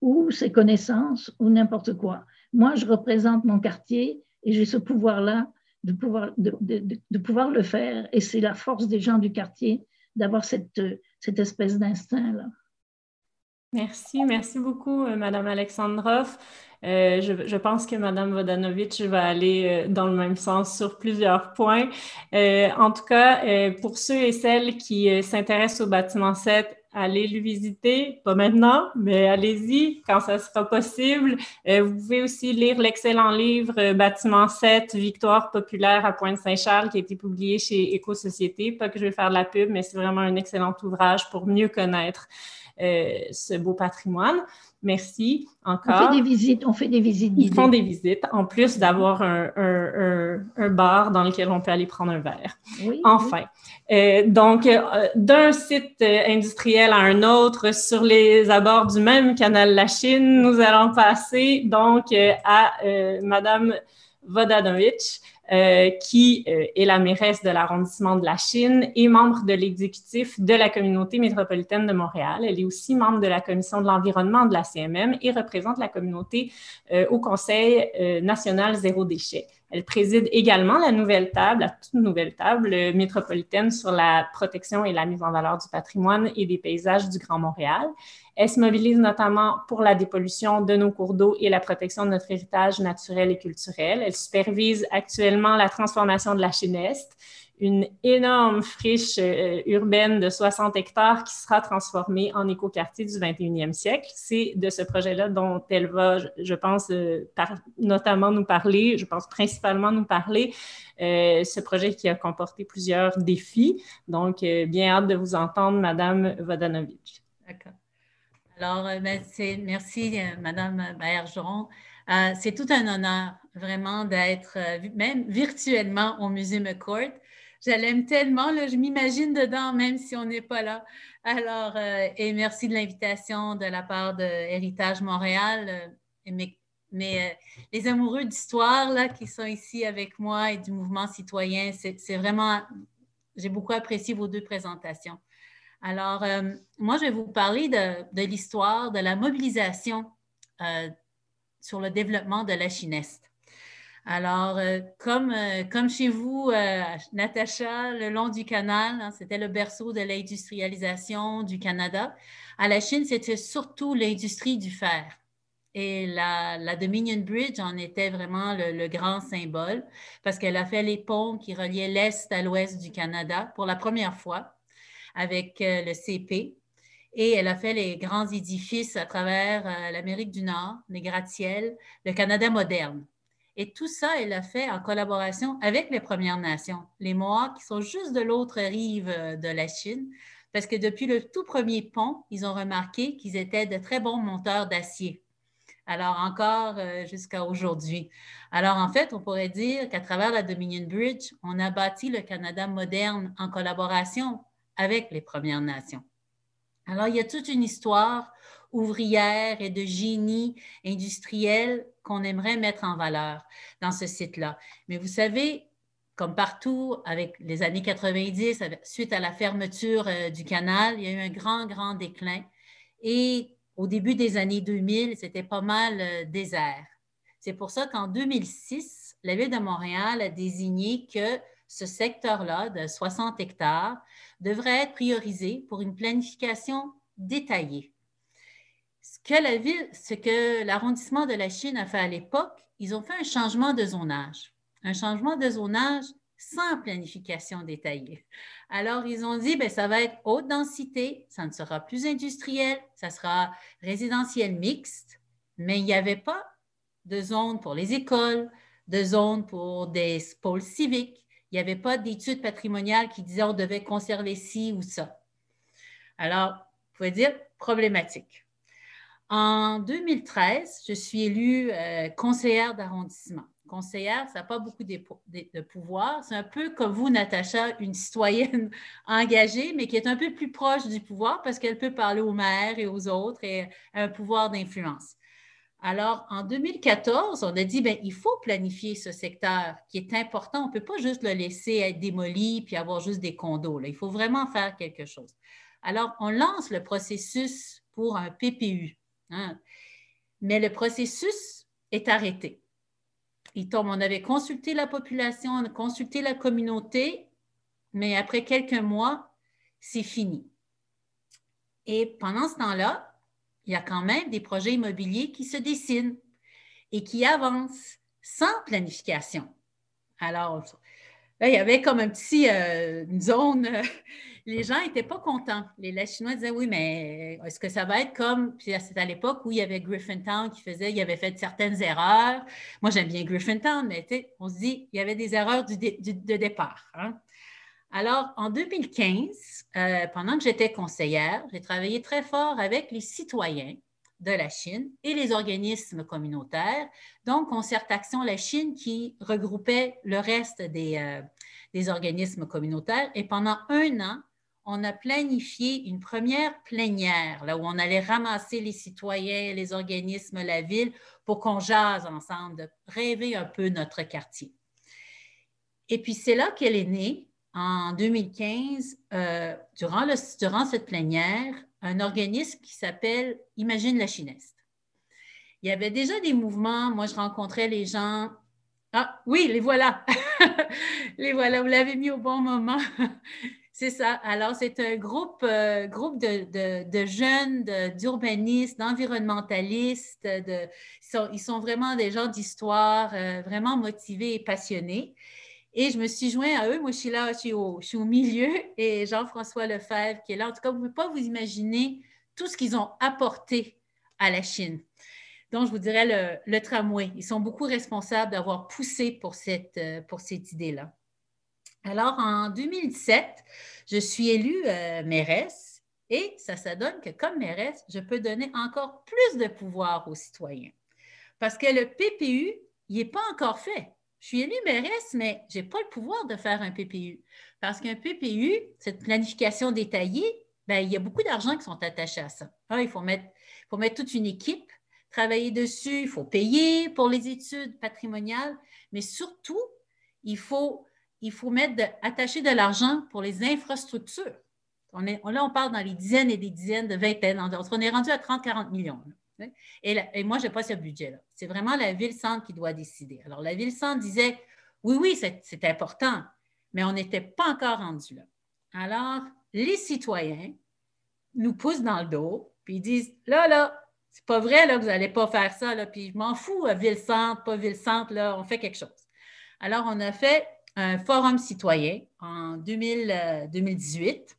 ou ses connaissances ou n'importe quoi. Moi, je représente mon quartier et j'ai ce pouvoir-là de pouvoir, de pouvoir le faire et c'est la force des gens du quartier d'avoir cette, cette espèce d'instinct-là. Merci, merci beaucoup, euh, Madame Alexandrov. Euh, je, pense que Madame Vodanovic va aller euh, dans le même sens sur plusieurs points. en tout cas, pour ceux et celles qui s'intéressent au bâtiment 7, allez le visiter, pas maintenant, mais allez-y quand ça sera possible. Euh, vous pouvez aussi lire l'excellent livre euh, Bâtiment 7, Victoire populaire à Pointe-Saint-Charles, qui a été publié chez Éco-Société. Pas que je vais faire de la pub, mais c'est vraiment un excellent ouvrage pour mieux connaître euh, ce beau patrimoine. Merci encore. On fait des visites, on fait des visites. Ils font des visites, en plus d'avoir un, un, un, bar dans lequel on peut aller prendre un verre. Oui, enfin. Euh, donc, euh, d'un site industriel à un autre, sur les abords du même canal La Chine, nous allons passer donc à Madame Vodanovic. Euh, qui euh, est la mairesse de l'arrondissement de la Chine et membre de l'exécutif de la communauté métropolitaine de Montréal. Elle est aussi membre de la commission de l'environnement de la CMM et représente la communauté euh, au Conseil national zéro déchet. Elle préside également la nouvelle table, la toute nouvelle table métropolitaine sur la protection et la mise en valeur du patrimoine et des paysages du Grand Montréal. Elle se mobilise notamment pour la dépollution de nos cours d'eau et la protection de notre héritage naturel et culturel. Elle supervise actuellement la transformation de la Chine Est, une énorme friche euh, urbaine de 60 hectares qui sera transformée en écoquartier du 21e siècle. C'est de ce projet-là dont elle va, je pense, euh, notamment nous parler, je pense principalement nous parler, euh, ce projet qui a comporté plusieurs défis. Donc, bien hâte de vous entendre, Madame Vodanovic. D'accord. Alors, ben, merci, Madame Baergeron. c'est tout un honneur vraiment d'être même virtuellement au Musée McCourt. Je l'aime tellement, je m'imagine dedans, même si on n'est pas là. Alors, euh, et merci de l'invitation de la part de Héritage Montréal. Euh, mais, euh, les amoureux d'histoire là, qui sont ici avec moi et du mouvement citoyen, c'est vraiment, j'ai beaucoup apprécié vos deux présentations. Alors, moi, je vais vous parler de, de l'histoire de la mobilisation sur le développement de la Chine-Est. Alors, euh, comme, euh, comme chez vous, euh, Natacha, le long du canal, hein, c'était le berceau de l'industrialisation du Canada. À la Chine, c'était surtout l'industrie du fer. Et la, Dominion Bridge en était vraiment le, grand symbole parce qu'elle a fait les ponts qui reliaient l'Est à l'Ouest du Canada pour la première fois avec le CP. Et elle a fait les grands édifices à travers l'Amérique du Nord, les gratte-ciels, le Canada moderne. Et tout ça, elle a fait en collaboration avec les Premières Nations, les Mohawks qui sont juste de l'autre rive euh, de la Chine, parce que depuis le tout premier pont, ils ont remarqué qu'ils étaient de très bons monteurs d'acier. Alors encore euh, jusqu'à aujourd'hui. Alors en fait, on pourrait dire qu'à travers la Dominion Bridge, on a bâti le Canada moderne en collaboration avec les Premières Nations. Alors il y a toute une histoire ouvrière et de génie industriel qu'on aimerait mettre en valeur dans ce site-là. Mais vous savez, comme partout, avec les années 90, suite à la fermeture euh, du canal, il y a eu un grand, grand déclin. Et au début des années 2000, c'était pas mal euh, désert. C'est pour ça qu'en 2006, la Ville de Montréal a désigné que ce secteur-là de 60 hectares devrait être priorisé pour une planification détaillée ce que la ville, ce que l'arrondissement de la Chine a fait à l'époque, ils ont fait un changement de zonage. Un changement de zonage sans planification détaillée. Alors, ils ont dit, ben, ça va être haute densité, ça ne sera plus industriel, ça sera résidentiel mixte, mais il n'y avait pas de zone pour les écoles, de zone pour des pôles civiques. Il n'y avait pas d'études patrimoniales qui disaient on devait conserver ci ou ça. Alors, vous pouvez dire problématique. En 2013, je suis élue euh, conseillère d'arrondissement. Conseillère, ça n'a pas beaucoup de, pouvoir. C'est un peu comme vous, Natacha, une citoyenne engagée, mais qui est un peu plus proche du pouvoir parce qu'elle peut parler aux maires et aux autres et a un pouvoir d'influence. Alors, en 2014, on a dit, bien, il faut planifier ce secteur qui est important. On ne peut pas juste le laisser être démoli puis avoir juste des condos. Il faut vraiment faire quelque chose. Alors, on lance le processus pour un PPU, Hein. Mais le processus est arrêté. Il tombe, on avait consulté la population, on a consulté la communauté, mais après quelques mois, c'est fini. Et pendant ce temps-là, il y a quand même des projets immobiliers qui se dessinent et qui avancent sans planification. Alors, il y avait comme un petit, euh, une zone les gens n'étaient pas contents. Les, Chinois disaient oui, mais est-ce que ça va être comme. Puis c'est à l'époque où il y avait Griffintown qui faisait, il avait fait certaines erreurs. Moi, j'aime bien Griffintown, mais on se dit, il y avait des erreurs de départ. Hein. Alors, en 2015, euh, pendant que j'étais conseillère, j'ai travaillé très fort avec les citoyens de la Chine et les organismes communautaires, donc Concertation La Chine qui regroupait le reste des, euh, des organismes communautaires. Et pendant un an, on a planifié une première plénière, là où on allait ramasser les citoyens, les organismes, la ville, pour qu'on jase ensemble, de rêver un peu notre quartier. Et puis, c'est là qu'elle est née, en 2015, euh, durant, le, durant cette plénière, un organisme qui s'appelle Imagine la Chineste. Il y avait déjà des mouvements. Moi, je rencontrais les gens. Ah, oui, les voilà. les voilà, vous l'avez mis au bon moment. c'est ça. Alors, c'est un groupe, euh, groupe de, jeunes, d'urbanistes, d'environnementalistes. De, ils, sont, vraiment des gens d'histoire, euh, vraiment motivés et passionnés. Et je me suis joint à eux. Moi, je suis là, je suis au, milieu. Et Jean-François Lefebvre qui est là. En tout cas, vous ne pouvez pas vous imaginer tout ce qu'ils ont apporté à la Chine. Donc, je vous dirais le, tramway. Ils sont beaucoup responsables d'avoir poussé pour cette, euh, pour cette idée-là. Alors, en 2017, je suis élue euh, mairesse et ça, ça donne que comme mairesse, je peux donner encore plus de pouvoir aux citoyens. Parce que le PPU, il n'est pas encore fait. Je suis élue mairesse, mais je n'ai pas le pouvoir de faire un PPU. Parce qu'un PPU, cette planification détaillée, ben, il y a beaucoup d'argent qui sont attachés à ça. il faut mettre, faut mettre toute une équipe, travailler dessus, il faut payer pour les études patrimoniales, mais surtout, il faut, il faut mettre attacher de l'argent pour les infrastructures. Là, on parle dans les dizaines et des dizaines de vingtaines. On est rendu à 30-40 millions. Et, moi, je n'ai pas ce budget-là. C'est vraiment la ville-centre qui doit décider. Alors, la ville-centre disait, oui, oui, c'est important, mais on n'était pas encore rendu là. Alors, les citoyens nous poussent dans le dos, puis ils disent, là, là, c'est pas vrai là, que vous n'allez pas faire ça, là, puis je m'en fous, ville-centre, pas ville-centre, là, on fait quelque chose. Alors, on a fait un forum citoyen en 2018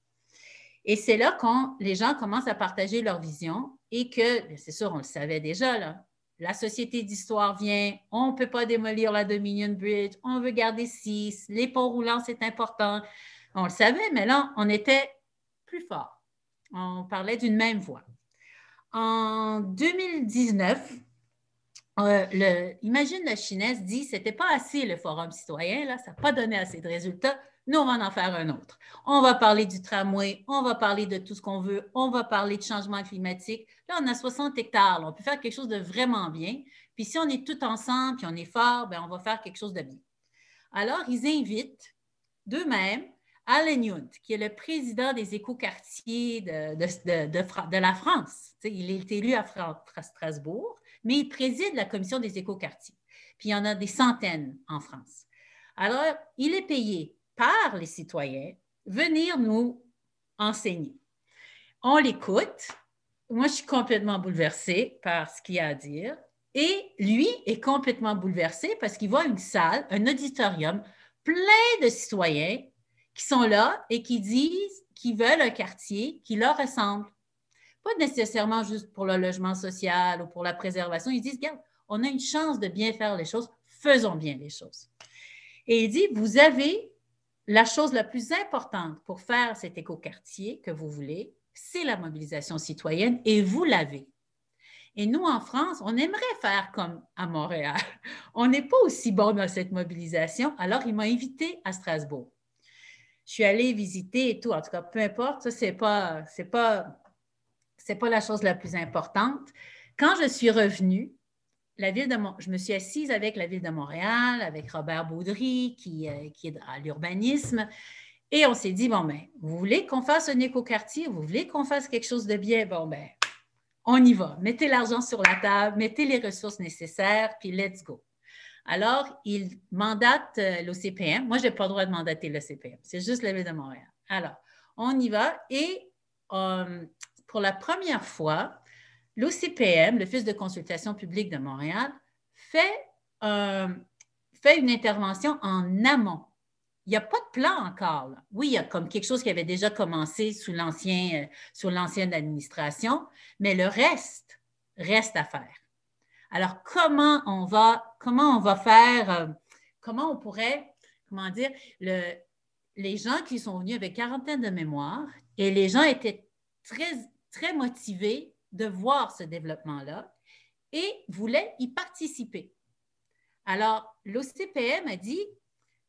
et c'est là quand les gens commencent à partager leur vision et que, c'est sûr, on le savait déjà, là, la Société d'histoire vient, on ne peut pas démolir la Dominion Bridge, on veut garder six, les ponts roulants, c'est important. On le savait, mais là, on était plus fort. On parlait d'une même voix. En 2019, euh, le, Imagine la Chinaise dit ce n'était pas assez le forum citoyen, là, ça n'a pas donné assez de résultats. Nous, on va en faire un autre. On va parler du tramway, on va parler de tout ce qu'on veut, on va parler de changement climatique. Là, on a 60 hectares, on peut faire quelque chose de vraiment bien. Puis si on est tout ensemble, puis on est fort, bien, on va faire quelque chose de bien. Alors, ils invitent d'eux-mêmes Alain Yount, qui est le président des écoquartiers de, de, de, la France. il est élu à Strasbourg, mais il préside la commission des écoquartiers. Puis il y en a des centaines en France. Alors, il est payé par les citoyens venir nous enseigner. On l'écoute. Moi, je suis complètement bouleversée par ce qu'il a à dire. Et lui est complètement bouleversé parce qu'il voit une salle, un auditorium plein de citoyens qui sont là et qui disent qu'ils veulent un quartier qui leur ressemble. Pas nécessairement juste pour le logement social ou pour la préservation. Ils disent, regarde, on a une chance de bien faire les choses, faisons bien les choses. Et il dit, vous avez la chose la plus importante pour faire cet écoquartier que vous voulez, c'est la mobilisation citoyenne et vous l'avez. Et nous, en France, on aimerait faire comme à Montréal. On n'est pas aussi bon dans cette mobilisation, alors il m'a invité à Strasbourg. Je suis allée visiter et tout, en tout cas, peu importe, ça, ce n'est pas, pas, pas la chose la plus importante. Quand je suis revenue, la ville de je me suis assise avec la ville de Montréal, avec Robert Baudry, qui, euh, est à l'urbanisme, et on s'est dit, bon, ben, vous voulez qu'on fasse un écoquartier, vous voulez qu'on fasse quelque chose de bien, bon, ben, on y va. Mettez l'argent sur la table, mettez les ressources nécessaires, puis let's go. Alors, il mandate euh, l'OCPM. Moi, je n'ai pas le droit de mandater l'OCPM. C'est juste la ville de Montréal. Alors, on y va et euh, pour la première fois, l'OCPM, l'Office de consultation publique de Montréal, fait, euh, une intervention en amont. Il n'y a pas de plan encore. Oui, il y a comme quelque chose qui avait déjà commencé euh, sous l'ancienne administration, mais le reste reste à faire. Alors, comment on va, comment on va faire, euh, comment on pourrait, comment dire, le, les gens qui sont venus avec quarantaine de mémoire et les gens étaient très, très motivés de voir ce développement-là et voulait y participer. Alors, l'OCPM a dit,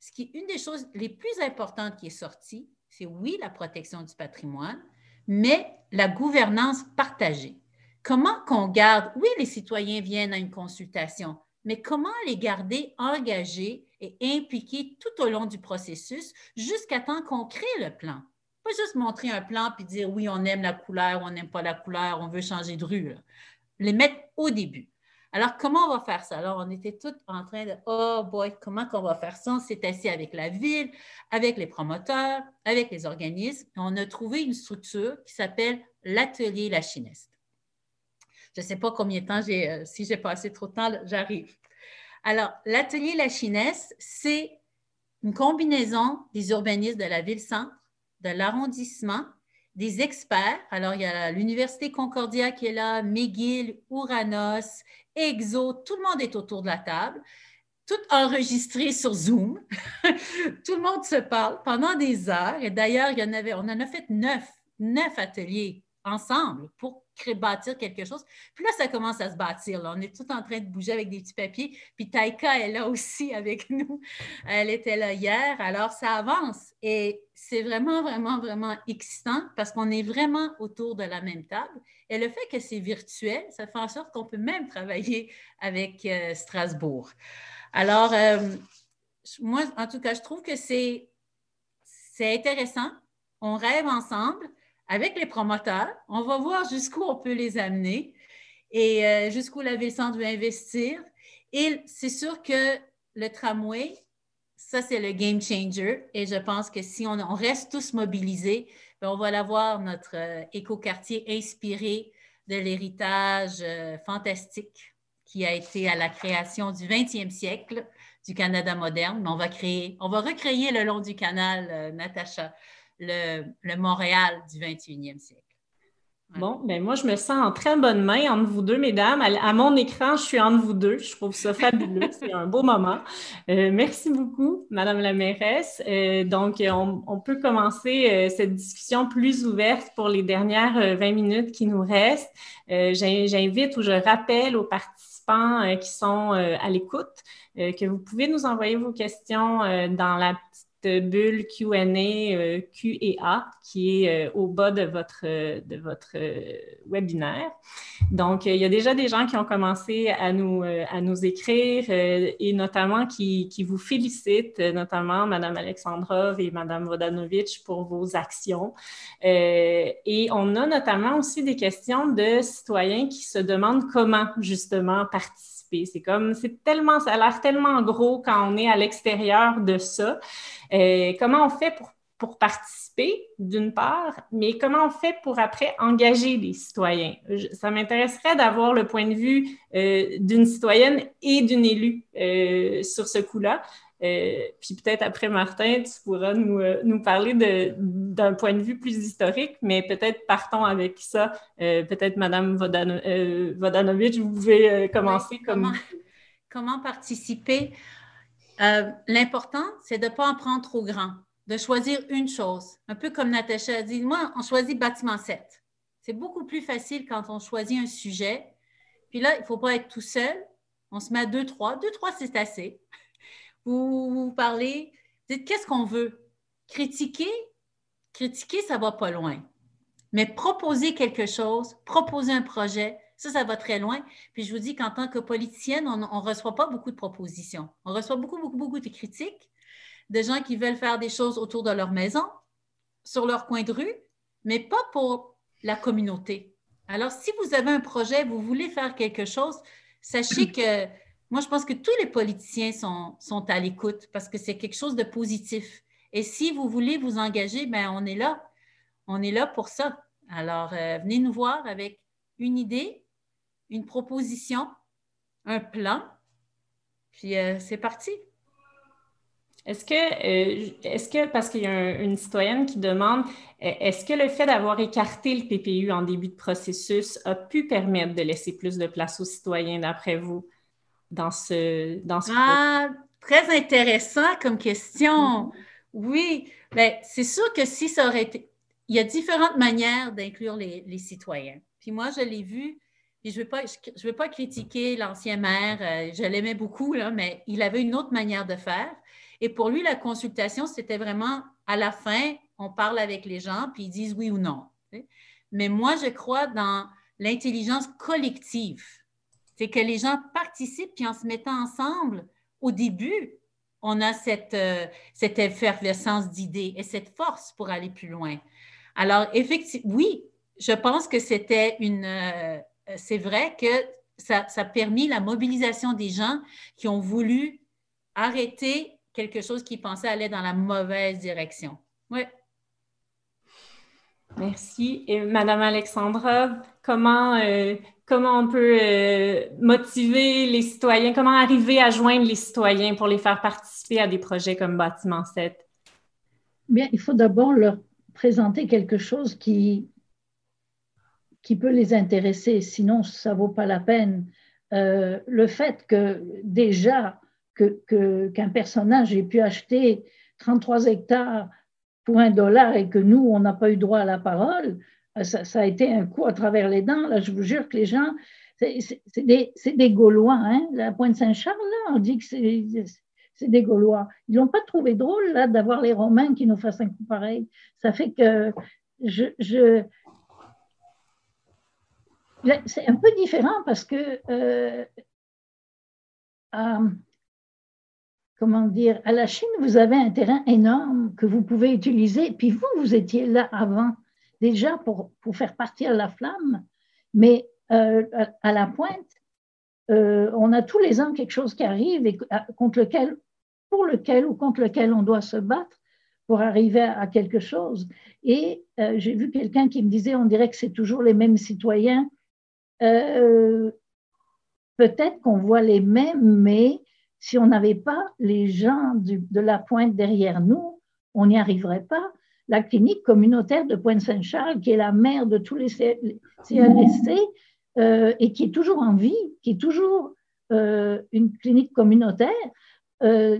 ce qui est une des choses les plus importantes qui est sortie, c'est oui, la protection du patrimoine, mais la gouvernance partagée. Comment qu'on garde, oui, les citoyens viennent à une consultation, mais comment les garder engagés et impliqués tout au long du processus jusqu'à temps qu'on crée le plan? Pas juste montrer un plan puis dire oui, on aime la couleur, on n'aime pas la couleur, on veut changer de rue. Les mettre au début. Alors, comment on va faire ça? Alors, on était tous en train de, oh boy, comment qu'on va faire ça? On s'est assis avec la ville, avec les promoteurs, avec les organismes. Et on a trouvé une structure qui s'appelle l'atelier La Chineste. Je ne sais pas combien de temps j'ai, euh, si j'ai passé trop de temps, j'arrive. Alors, l'atelier La Chinesse, c'est une combinaison des urbanistes de la ville-centre, de l'arrondissement, des experts. Alors, il y a l'Université Concordia qui est là, McGill, Uranos, EXO, tout le monde est autour de la table, tout enregistré sur Zoom. tout le monde se parle pendant des heures. Et d'ailleurs, on en a fait neuf, neuf ateliers ensemble pour créer, bâtir quelque chose. Puis là, ça commence à se bâtir. Là. On est tout en train de bouger avec des petits papiers. Puis Taika est là aussi avec nous. Elle était là hier. Alors, ça avance. Et c'est vraiment, vraiment, vraiment excitant parce qu'on est vraiment autour de la même table. Et le fait que c'est virtuel, ça fait en sorte qu'on peut même travailler avec euh, Strasbourg. Alors, euh, moi, en tout cas, je trouve que c'est intéressant. On rêve ensemble avec les promoteurs. On va voir jusqu'où on peut les amener et euh, jusqu'où la Ville-Centre veut investir. Et c'est sûr que le tramway, ça, c'est le game changer. Et je pense que si on, reste tous mobilisés, ben, on va l'avoir, notre euh, écoquartier inspiré de l'héritage euh, fantastique qui a été à la création du 20e siècle du Canada moderne. Mais on va créer, on va recréer le long du canal, Natacha le, Montréal du 21e siècle. Bon, ben moi, je me sens en très bonne main entre vous deux, mesdames. À, mon écran, je suis entre vous deux. Je trouve ça fabuleux. C'est un beau moment. Euh, merci beaucoup, Madame la mairesse. Euh, donc, on, peut commencer euh, cette discussion plus ouverte pour les dernières 20 minutes qui nous restent. J'invite ou je rappelle aux participants qui sont à l'écoute que vous pouvez nous envoyer vos questions dans la petite bulle Q&A, euh, qui est euh, au bas de votre, de votre euh, webinaire. Donc, il y a déjà des gens qui ont commencé à nous, à nous écrire et notamment qui, qui, vous félicitent, notamment Mme Alexandrov et Mme Vodanovic pour vos actions. et on a notamment aussi des questions de citoyens qui se demandent comment justement participer. C'est comme, c'est tellement, ça a l'air tellement gros quand on est à l'extérieur de ça. Euh, comment on fait pour, pour participer, d'une part, mais comment on fait pour après engager les citoyens? ça m'intéresserait d'avoir le point de vue euh, d'une citoyenne et d'une élue euh, sur ce coup-là. puis peut-être après, Martin, tu pourras nous, nous parler d'un point de vue plus historique, mais peut-être partons avec ça. peut-être Madame Vodanovic, vous pouvez commencer comme... Comment, comment participer? Euh, l'important, c'est de ne pas en prendre trop grand, de choisir une chose. Un peu comme Natacha a dit, moi, on choisit bâtiment 7. C'est beaucoup plus facile quand on choisit un sujet. Puis là, il ne faut pas être tout seul. On se met à deux, trois. Deux, trois, c'est assez. Vous, vous parlez, dites qu'est-ce qu'on veut? Critiquer, critiquer, ça ne va pas loin. Mais proposer quelque chose, proposer un projet, ça, ça va très loin. Puis je vous dis qu'en tant que politicienne, on ne reçoit pas beaucoup de propositions. On reçoit beaucoup, beaucoup, beaucoup de critiques de gens qui veulent faire des choses autour de leur maison, sur leur coin de rue, mais pas pour la communauté. Alors, si vous avez un projet, vous voulez faire quelque chose, sachez que moi, je pense que tous les politiciens sont, sont à l'écoute parce que c'est quelque chose de positif. Et si vous voulez vous engager, bien, on est là. On est là pour ça. Alors, euh, venez nous voir avec une idée, une proposition, un plan, puis euh, c'est parti. Est-ce que, euh, est-ce que, parce qu'il y a une citoyenne qui demande, e, est-ce que le fait d'avoir écarté le PPU en début de processus a pu permettre de laisser plus de place aux citoyens, d'après vous, dans ce, dans ce Ah, très intéressant comme question. Mm-hmm. Oui, bien, c'est sûr que si ça aurait été... Il y a différentes manières d'inclure les, les citoyens. Puis moi, je l'ai vu je ne veux, pas, critiquer l'ancien maire, euh, je l'aimais beaucoup, mais il avait une autre manière de faire. Et pour lui, la consultation, c'était vraiment à la fin, on parle avec les gens, puis ils disent oui ou non. Mais moi, je crois dans l'intelligence collective. C'est que les gens participent, puis en se mettant ensemble, au début, on a cette, euh, effervescence d'idées et cette force pour aller plus loin. Alors, effectivement, oui, je pense que c'était une... Euh, c'est vrai que ça, ça a permis la mobilisation des gens qui ont voulu arrêter quelque chose qui pensait aller dans la mauvaise direction. Oui. Merci. Et Madame Alexandra, comment, euh, comment on peut euh, motiver les citoyens, comment arriver à joindre les citoyens pour les faire participer à des projets comme Bâtiment 7? Bien, il faut d'abord leur présenter quelque chose qui, qui peut les intéresser, sinon ça ne vaut pas la peine. Euh, le fait que déjà qu'un personnage ait pu acheter 33 hectares pour un dollar et que nous, on n'a pas eu droit à la parole, euh, ça, a été un coup à travers les dents. Là, je vous jure que les gens, c'est des, Gaulois. Hein? La Pointe-Saint-Charles, on dit que c'est des Gaulois. Ils n'ont pas trouvé drôle là d'avoir les Romains qui nous fassent un coup pareil. Ça fait que je c'est un peu différent parce que euh, euh, comment dire, à la Chine, vous avez un terrain énorme que vous pouvez utiliser. Puis vous, vous étiez là avant, déjà pour, pour faire partir la flamme. Mais euh, à, la pointe, on a tous les ans quelque chose qui arrive et contre lequel, pour lequel ou contre lequel on doit se battre pour arriver à, quelque chose. Et j'ai vu quelqu'un qui me disait, on dirait que c'est toujours les mêmes citoyens. Peut-être qu'on voit les mêmes, mais si on n'avait pas les gens de la pointe derrière nous, on n'y arriverait pas. La clinique communautaire de Pointe-Saint-Charles, qui est la mère de tous les CLSC euh, et qui est toujours en vie, qui est toujours euh, une clinique communautaire, euh,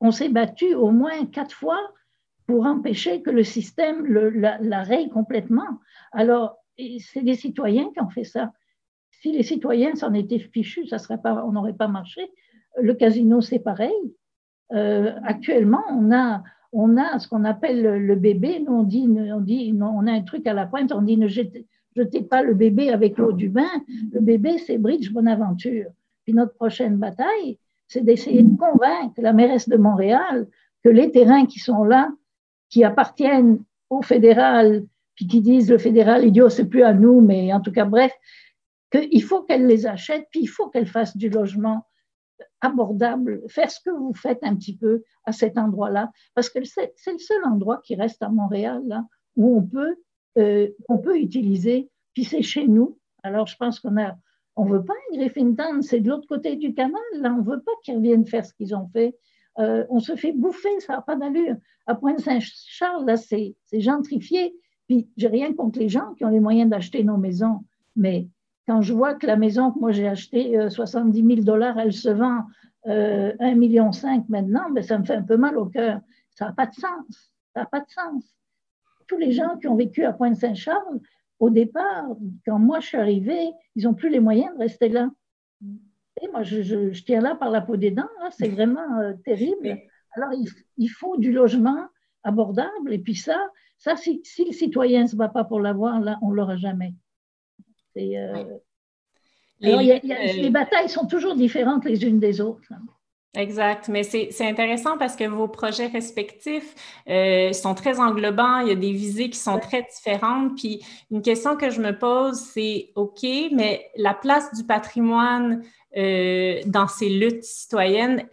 on s'est battu au moins quatre fois pour empêcher que le système la raye complètement. Alors, c'est des citoyens qui ont fait ça. Si les citoyens s'en étaient fichus, ça serait pas, on n'aurait pas marché. Le casino, c'est pareil. Euh, actuellement, on a, on a ce qu'on appelle le, bébé. Nous, on dit, on dit, on a un truc à la pointe, on dit ne jetez, pas le bébé avec l'eau du bain. Le bébé, c'est Bridge Bonaventure. Puis notre prochaine bataille, c'est d'essayer de convaincre la mairesse de Montréal que les terrains qui sont là, qui appartiennent au fédéral, puis qui disent le fédéral idiot, c'est plus à nous, mais en tout cas, bref, qu'il faut qu'elle les achète, puis il faut qu'elle fasse du logement abordable, faire ce que vous faites un petit peu à cet endroit-là, parce que c'est le seul endroit qui reste à Montréal où on peut, euh, on peut utiliser, puis c'est chez nous. Alors je pense qu'on a, on veut pas un Griffintown, c'est de l'autre côté du canal, là, on veut pas qu'ils reviennent faire ce qu'ils ont fait. Euh, on se fait bouffer, ça n'a pas d'allure. À Pointe-Saint-Charles, là, c'est gentrifié. Puis, j'ai rien contre les gens qui ont les moyens d'acheter nos maisons, mais quand je vois que la maison que moi j'ai achetée, 70 euh, 000 dollars, elle se vend euh, 1,5 million maintenant, ben, ça me fait un peu mal au cœur. Ça n'a pas de sens. Ça n'a pas de sens. Tous les gens qui ont vécu à Pointe-Saint-Charles, au départ, quand moi je suis arrivée, ils n'ont plus les moyens de rester là. Et moi, je, tiens là par la peau des dents, c'est vraiment euh, terrible. Alors, il, faut du logement abordable, et puis ça, ça si, si le citoyen ne se bat pas pour l'avoir, là, on ne l'aura jamais. Euh, les, batailles sont toujours différentes les unes des autres. Hein. Exact, mais c'est intéressant parce que vos projets respectifs euh, sont très englobants, il y a des visées qui sont très différentes. Puis une question que je me pose, c'est OK, mais la place du patrimoine euh, dans ces luttes citoyennes,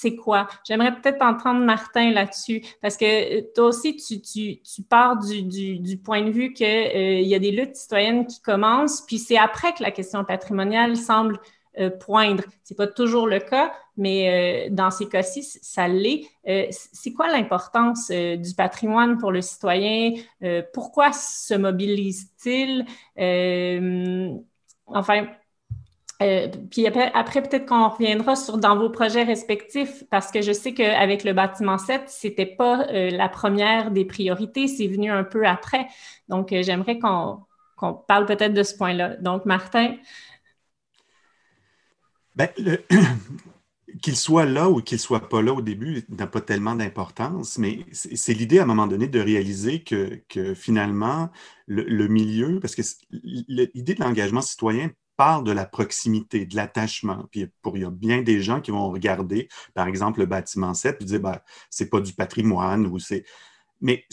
c'est quoi? J'aimerais peut-être entendre Martin là-dessus, parce que euh, toi aussi, tu, pars du, point de vue qu'il euh, y a des luttes citoyennes qui commencent, puis c'est après que la question patrimoniale semble euh, poindre. C'est pas toujours le cas, mais dans ces cas-ci, ça l'est. c'est quoi l'importance du patrimoine pour le citoyen? pourquoi se mobilise-t-il? enfin, euh, puis après, peut-être qu'on reviendra sur dans vos projets respectifs, parce que je sais qu'avec le bâtiment 7, c'était pas euh, la première des priorités, c'est venu un peu après. Donc, euh, j'aimerais qu'on parle peut-être de ce point-là. Donc, Martin? Ben, qu'il soit là ou qu'il soit pas là au début n'a pas tellement d'importance, mais c'est l'idée à un moment donné de réaliser que, finalement, le, le milieu, parce que l'idée de l'engagement citoyen parle de la proximité, de l'attachement. Puis pour, il y a bien des gens qui vont regarder, par exemple, le bâtiment 7, puis dire, ben, c'est pas du patrimoine ou c'est. Mais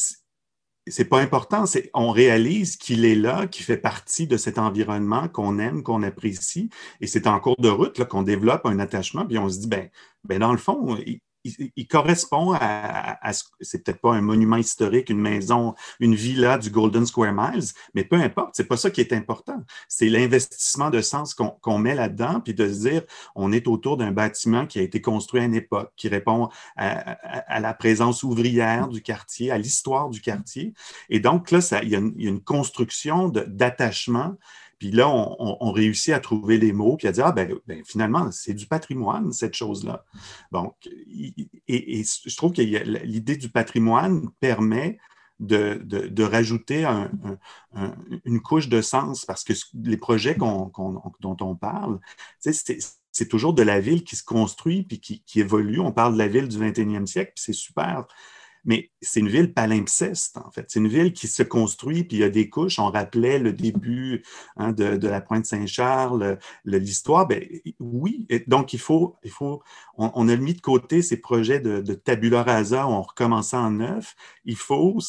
c'est pas important, c'est on réalise qu'il est là, qu'il fait partie de cet environnement qu'on aime, qu'on apprécie, et c'est en cours de route qu'on développe un attachement, puis on se dit, ben, ben dans le fond, correspond à, à, c'est peut-être pas un monument historique, une maison, une villa du Golden Square Miles, mais peu importe, c'est pas ça qui est important. C'est l'investissement de sens qu'on met là-dedans, puis de se dire, on est autour d'un bâtiment qui a été construit à une époque, qui répond à, à la présence ouvrière du quartier, à l'histoire du quartier. Et donc là, il, il y a une construction d'attachement puis là, on, réussit à trouver les mots, puis à dire, ah ben, ben finalement, c'est du patrimoine, cette chose-là. Donc, et, je trouve que l'idée du patrimoine permet de, rajouter une couche de sens, parce que les projets dont on parle, c'est toujours de la ville qui se construit puis qui, évolue. On parle de la ville du 21e siècle, puis c'est super mais c'est une ville palimpseste, en fait. C'est une ville qui se construit, puis il y a des couches. On rappelait le début hein, de, la pointe Saint-Charles, l'histoire. Ben, oui, donc il faut, il faut on, a mis de côté ces projets de, de tabula rasa on recommençait en neuf. Il faut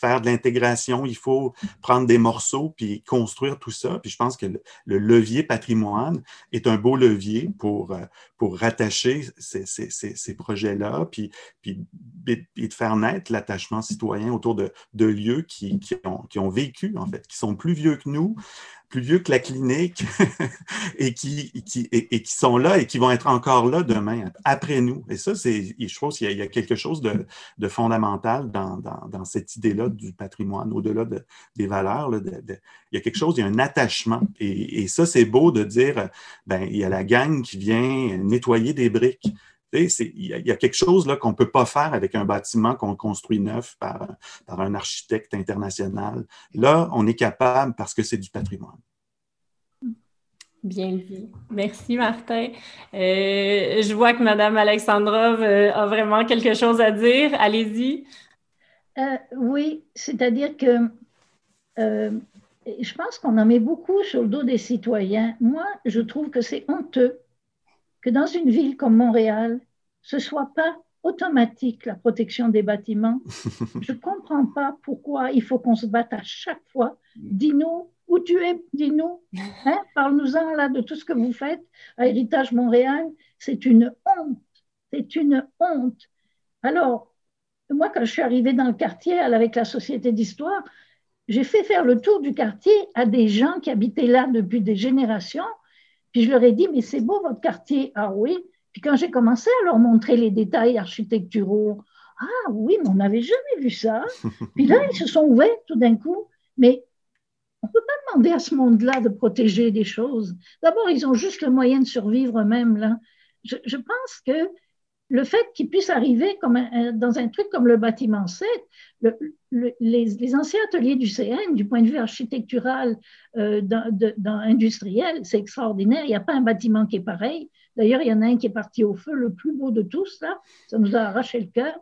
faire de l'intégration, il faut prendre des morceaux puis construire tout ça. Puis je pense que le, levier patrimoine est un beau levier pour, euh, pour rattacher ces, ces, ces, projets-là, puis, puis, puis, de faire naître l'attachement citoyen autour de, de lieux qui, qui, ont, qui ont vécu, en fait, qui sont plus vieux que nous, plus vieux que la clinique et, qui, qui, et, qui sont là et qui vont être encore là demain, après nous. Et ça, je pense qu'il y, a quelque chose de, de fondamental dans, dans, dans cette idée-là du patrimoine, au-delà de, des valeurs. Là, il y a quelque chose, il y a un attachement. Et, et ça, c'est beau de dire, ben, il y a la gang qui vient nettoyer des briques. Il y, a quelque chose là qu'on ne peut pas faire avec un bâtiment qu'on construit neuf par, par, un architecte international. Là, on est capable parce que c'est du patrimoine. Bien vu. Merci, Martin. Euh, je vois que Mme Alexandrov euh, a vraiment quelque chose à dire. Allez-y. Euh, oui, c'est-à-dire que je pense qu'on en met beaucoup sur le dos des citoyens. Moi, je trouve que c'est honteux que dans une ville comme Montréal, ce soit pas automatique la protection des bâtiments. Je ne comprends pas pourquoi il faut qu'on se batte à chaque fois. Dis-nous où tu es, dis-nous. Hein? Parle-nous-en là de tout ce que vous faites à Héritage Montréal. C'est une honte. C'est une honte. Alors, moi, quand je suis arrivée dans le quartier avec la Société d'histoire, j'ai fait faire le tour du quartier à des gens qui habitaient là depuis des générations puis je leur ai dit, mais c'est beau votre quartier. Ah oui. Puis quand j'ai commencé à leur montrer les détails architecturaux, ah oui, mais on n'avait jamais vu ça. Puis là, ils se sont ouverts tout d'un coup. Mais on ne peut pas demander à ce monde-là de protéger des choses. D'abord, ils ont juste le moyen de survivre eux-mêmes. Là. Je, je pense que le fait qu'ils puissent arriver comme dans un truc comme le bâtiment 7, les, anciens ateliers du CN, du point de vue architectural, euh, industriel, c'est extraordinaire. Il n'y a pas un bâtiment qui est pareil. D'ailleurs, il y en a un qui est parti au feu, le plus beau de tous, là. Ça nous a arraché le cœur.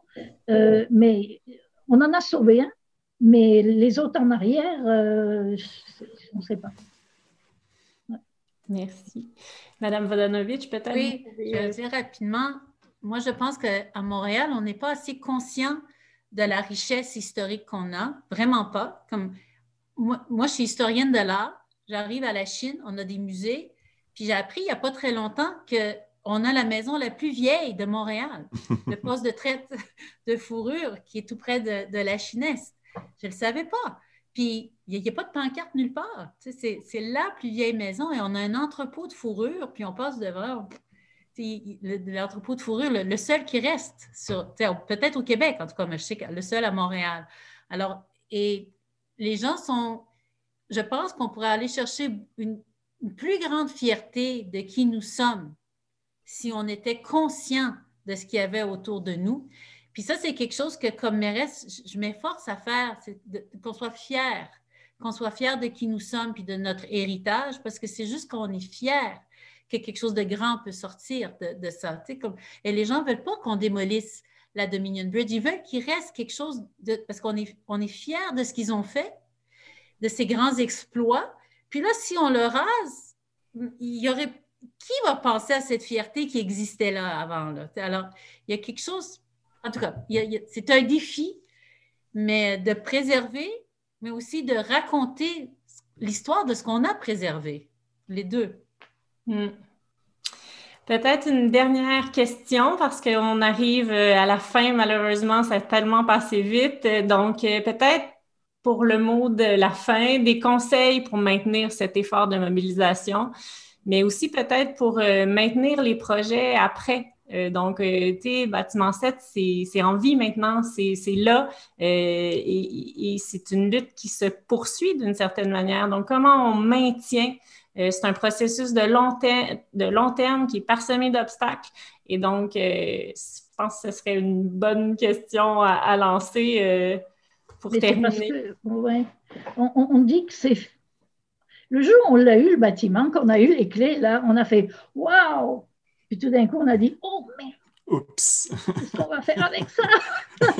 Euh, mais on en a sauvé un. Mais les autres en arrière, euh, on ne sait pas. Merci. Madame Vodanovic, peut-être? Oui, je vais dire rapidement, moi, je pense qu'à Montréal, on n'est pas assez conscient de la richesse historique qu'on a, vraiment pas. Comme moi, je suis historienne de l'art, j'arrive à la Chine, on a des musées, puis j'ai appris il n'y a pas très longtemps qu'on a la maison la plus vieille de Montréal, le poste de traite de fourrure qui est tout près de, la Chineste. Je ne le savais pas. Puis, il n'y a, pas de pancarte nulle part. c'est la plus vieille maison et on a un entrepôt de fourrure, puis on passe devant l'entrepôt de fourrure, le, seul qui reste, peut-être au Québec, en tout cas, mais je sais que le seul à Montréal. Alors, et les gens sont, je pense qu'on pourrait aller chercher une, plus grande fierté de qui nous sommes si on était conscient de ce qu'il y avait autour de nous. Puis ça, c'est quelque chose que, comme mairesse, je, m'efforce à faire, c'est qu'on soit fier, qu'on soit fier de qui nous sommes puis de notre héritage, parce que c'est juste qu'on est fier que quelque chose de grand peut sortir de, ça. Comme, et les gens ne veulent pas qu'on démolisse la Dominion Bridge. Ils veulent qu'il reste quelque chose de. Parce qu'on est, on fiers de ce qu'ils ont fait, de ces grands exploits. Puis là, si on le rase, il y aurait qui va penser à cette fierté qui existait là avant? Là? Alors, il y a quelque chose, en tout cas, c'est un défi, mais de préserver, mais aussi de raconter l'histoire de ce qu'on a préservé, les deux. Hmm. Peut-être une dernière question parce qu'on arrive euh, à la fin, malheureusement, ça a tellement passé vite. Donc, euh, peut-être pour le mot de la fin, des conseils pour maintenir cet effort de mobilisation mais aussi peut-être pour euh, maintenir les projets après. Donc, euh, tu sais, Bâtiment 7, c'est en vie maintenant, c'est là et, c'est une lutte qui se poursuit d'une certaine manière. Donc, comment on maintient c'est un processus de long, de long terme qui est parsemé d'obstacles. Et donc, je pense que ce serait une bonne question à, lancer pour terminer. on, on, dit que c'est le jour où on l'a eu, le bâtiment, qu'on a eu les clés, là, on a fait Waouh! Puis tout d'un coup, on a dit Oh merde! Oups! Qu'est-ce qu'on va faire avec ça?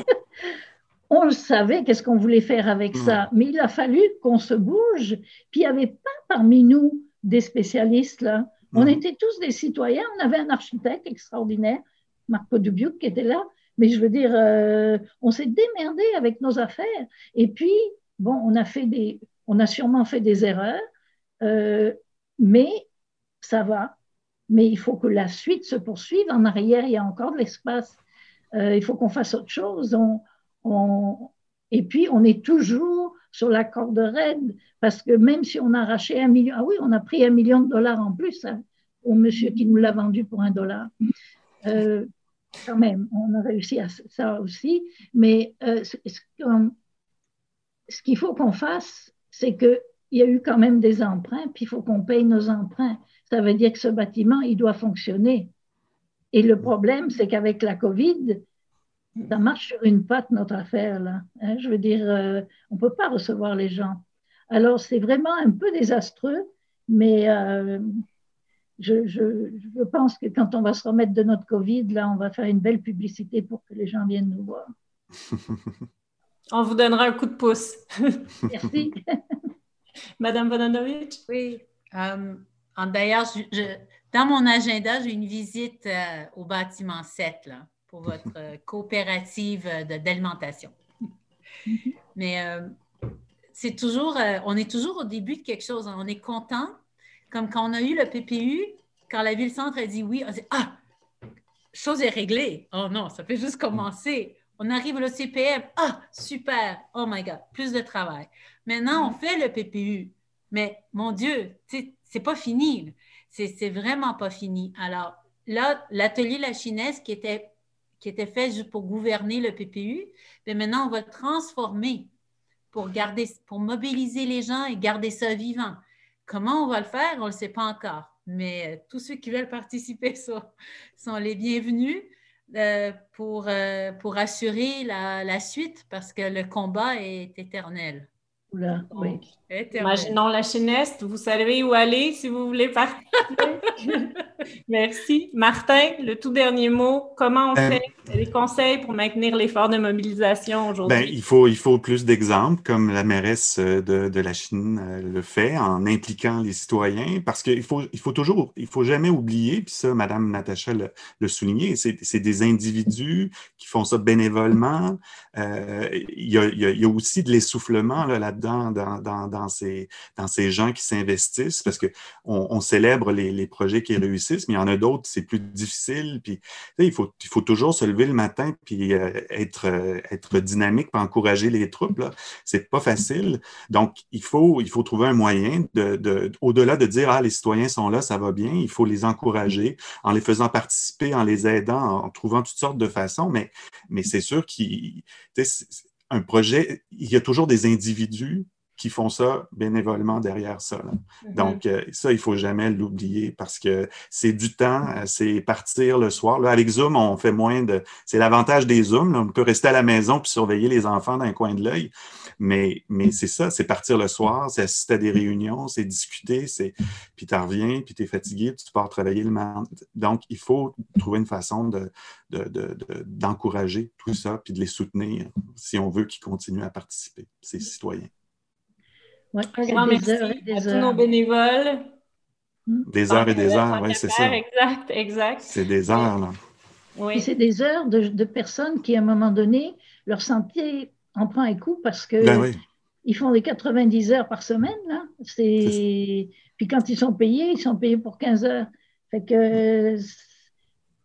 on le savait, qu'est-ce qu'on voulait faire avec ça, mais il a fallu qu'on se bouge. Puis il n'y avait pas parmi nous des spécialistes, là. On était tous des citoyens, on avait un architecte extraordinaire, Marco Dubuc, qui était là, mais je veux dire, euh, on s'est démerdé avec nos affaires. Et puis, bon, on a fait des, on a sûrement fait des erreurs, euh, mais ça va. Mais il faut que la suite se poursuive. En arrière, il y a encore de l'espace. Euh, il faut qu'on fasse autre chose. Et puis, on est toujours sur la corde raide, parce que même si on a arraché un million, ah oui, on a pris un million de dollars en plus hein, au monsieur qui nous l'a vendu pour un dollar. Euh, quand même, on a réussi à ça aussi. Mais ce qu'il faut qu'on fasse, c'est que il y a eu quand même des emprunts, puis il faut qu'on paye nos emprunts. Ça veut dire que ce bâtiment, il doit fonctionner. Et le problème, c'est qu'avec la COVID, ça marche sur une patte, notre affaire, là. Hein? je veux dire, euh, on ne peut pas recevoir les gens. Alors, c'est vraiment un peu désastreux, mais euh, je, je, pense que quand on va se remettre de notre COVID, là, on va faire une belle publicité pour que les gens viennent nous voir. On vous donnera un coup de pouce. Merci. Madame Bonanovic? Oui. Euh, d'ailleurs, dans mon agenda, j'ai une visite euh, au bâtiment 7 là, pour votre euh, coopérative d'alimentation. Mais c'est toujours, on est toujours au début de quelque chose. On est content, comme quand on a eu le PPU, quand la ville-centre a dit oui, on dit Ah, chose est réglée. Oh non, ça fait juste commencer. On arrive au CPM. Ah, super. Oh my God, plus de travail. Maintenant, on fait le PPU. Mais mon Dieu, c'est pas fini. C'est vraiment pas fini. Alors là, l'atelier La Chinesse qui était, qui était fait juste pour gouverner le PPU, mais ben maintenant, on va le transformer pour, garder, pour mobiliser les gens et garder ça vivant. Comment on va le faire, on ne le sait pas encore. Mais euh, tous ceux qui veulent participer sont, sont les bienvenus euh, pour, euh, pour assurer la, la suite parce que le combat est éternel. Oula, oui. Imaginons la chineste, vous savez où aller si vous voulez partir. Merci. Martin, le tout dernier mot, comment on euh, fait? Des conseils pour maintenir l'effort de mobilisation aujourd'hui? Ben, il, faut, il faut plus d'exemples, comme la mairesse euh, de, de, la Chine euh, le fait, en impliquant les citoyens, parce qu'il faut, il faut toujours, il faut jamais oublier, puis ça, Mme Natacha le, le soulignait, c'est des individus qui font ça bénévolement. Euh, il, y a, il, y a, aussi de l'essoufflement là-dedans, dans, dans, dans, ces, dans ces gens qui s'investissent, parce qu'on on célèbre les, les projets qui réussissent, mais il y en a d'autres, c'est plus difficile. Puis, il, faut, il faut toujours se lever le matin puis euh, être, euh, être dynamique pour encourager les troupes. C'est pas facile. Donc, il faut, il faut trouver un moyen de, de au-delà de dire ah les citoyens sont là, ça va bien. Il faut les encourager en les faisant participer, en les aidant, en trouvant toutes sortes de façons. Mais, mais c'est sûr qu'un projet, il y a toujours des individus qui font ça bénévolement derrière ça. Mm-hmm. Donc, euh, ça, il faut jamais l'oublier parce que c'est du temps, euh, c'est partir le soir. Là, avec Zoom, on fait moins de... C'est l'avantage des Zooms. On peut rester à la maison puis surveiller les enfants d'un coin de l'œil. Mais, mais c'est ça, c'est partir le soir, c'est assister à des réunions, c'est discuter, c'est puis tu reviens, puis tu es fatigué, puis tu pars travailler le matin. Donc, il faut trouver une façon de, d'encourager de, tout ça, puis de les soutenir si on veut qu'ils continuent à participer, ces citoyens. Ouais, grand merci à tous nos bénévoles. Des heures et des heures, oui, c'est ça. Exact, exact. C'est des heures, là. Oui. C'est des heures de, personnes qui, à un moment donné, leur santé en prend un coup parce que ben ils font des 90 heures par semaine. Là. C'est... Puis quand ils sont payés, ils sont payés pour 15 heures. Fait que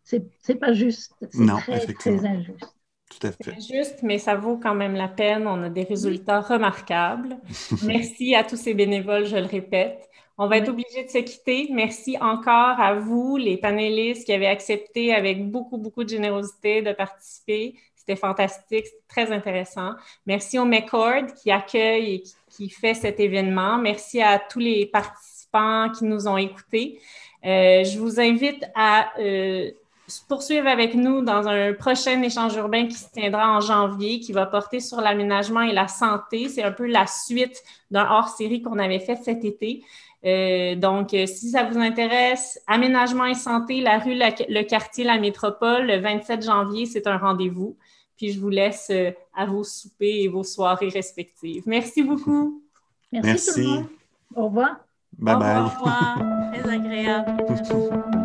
c'est, c'est pas juste. C'est non, très, très injuste. Tout à fait. C'est juste, mais ça vaut quand même la peine. On a des résultats remarquables. Merci à tous ces bénévoles, je le répète. On va être obligé de se quitter. Merci encore à vous, les panélistes qui avez accepté avec beaucoup, beaucoup de générosité de participer. C'était fantastique, c'était très intéressant. Merci au McCord qui accueille et qui, fait cet événement. Merci à tous les participants qui nous ont écoutés. Euh, je vous invite à euh, poursuivre avec nous dans un prochain échange urbain qui se tiendra en janvier, qui va porter sur l'aménagement et la santé. C'est un peu la suite d'un hors-série qu'on avait fait cet été. Euh, donc, euh, si ça vous intéresse, aménagement et santé, la rue, le quartier, la métropole, le 27 janvier, c'est un rendez-vous. Puis je vous laisse euh, à vos soupers et vos soirées respectives. Merci beaucoup. Merci. Tout le monde. Au revoir. Bye bye. Au revoir. Très agréable.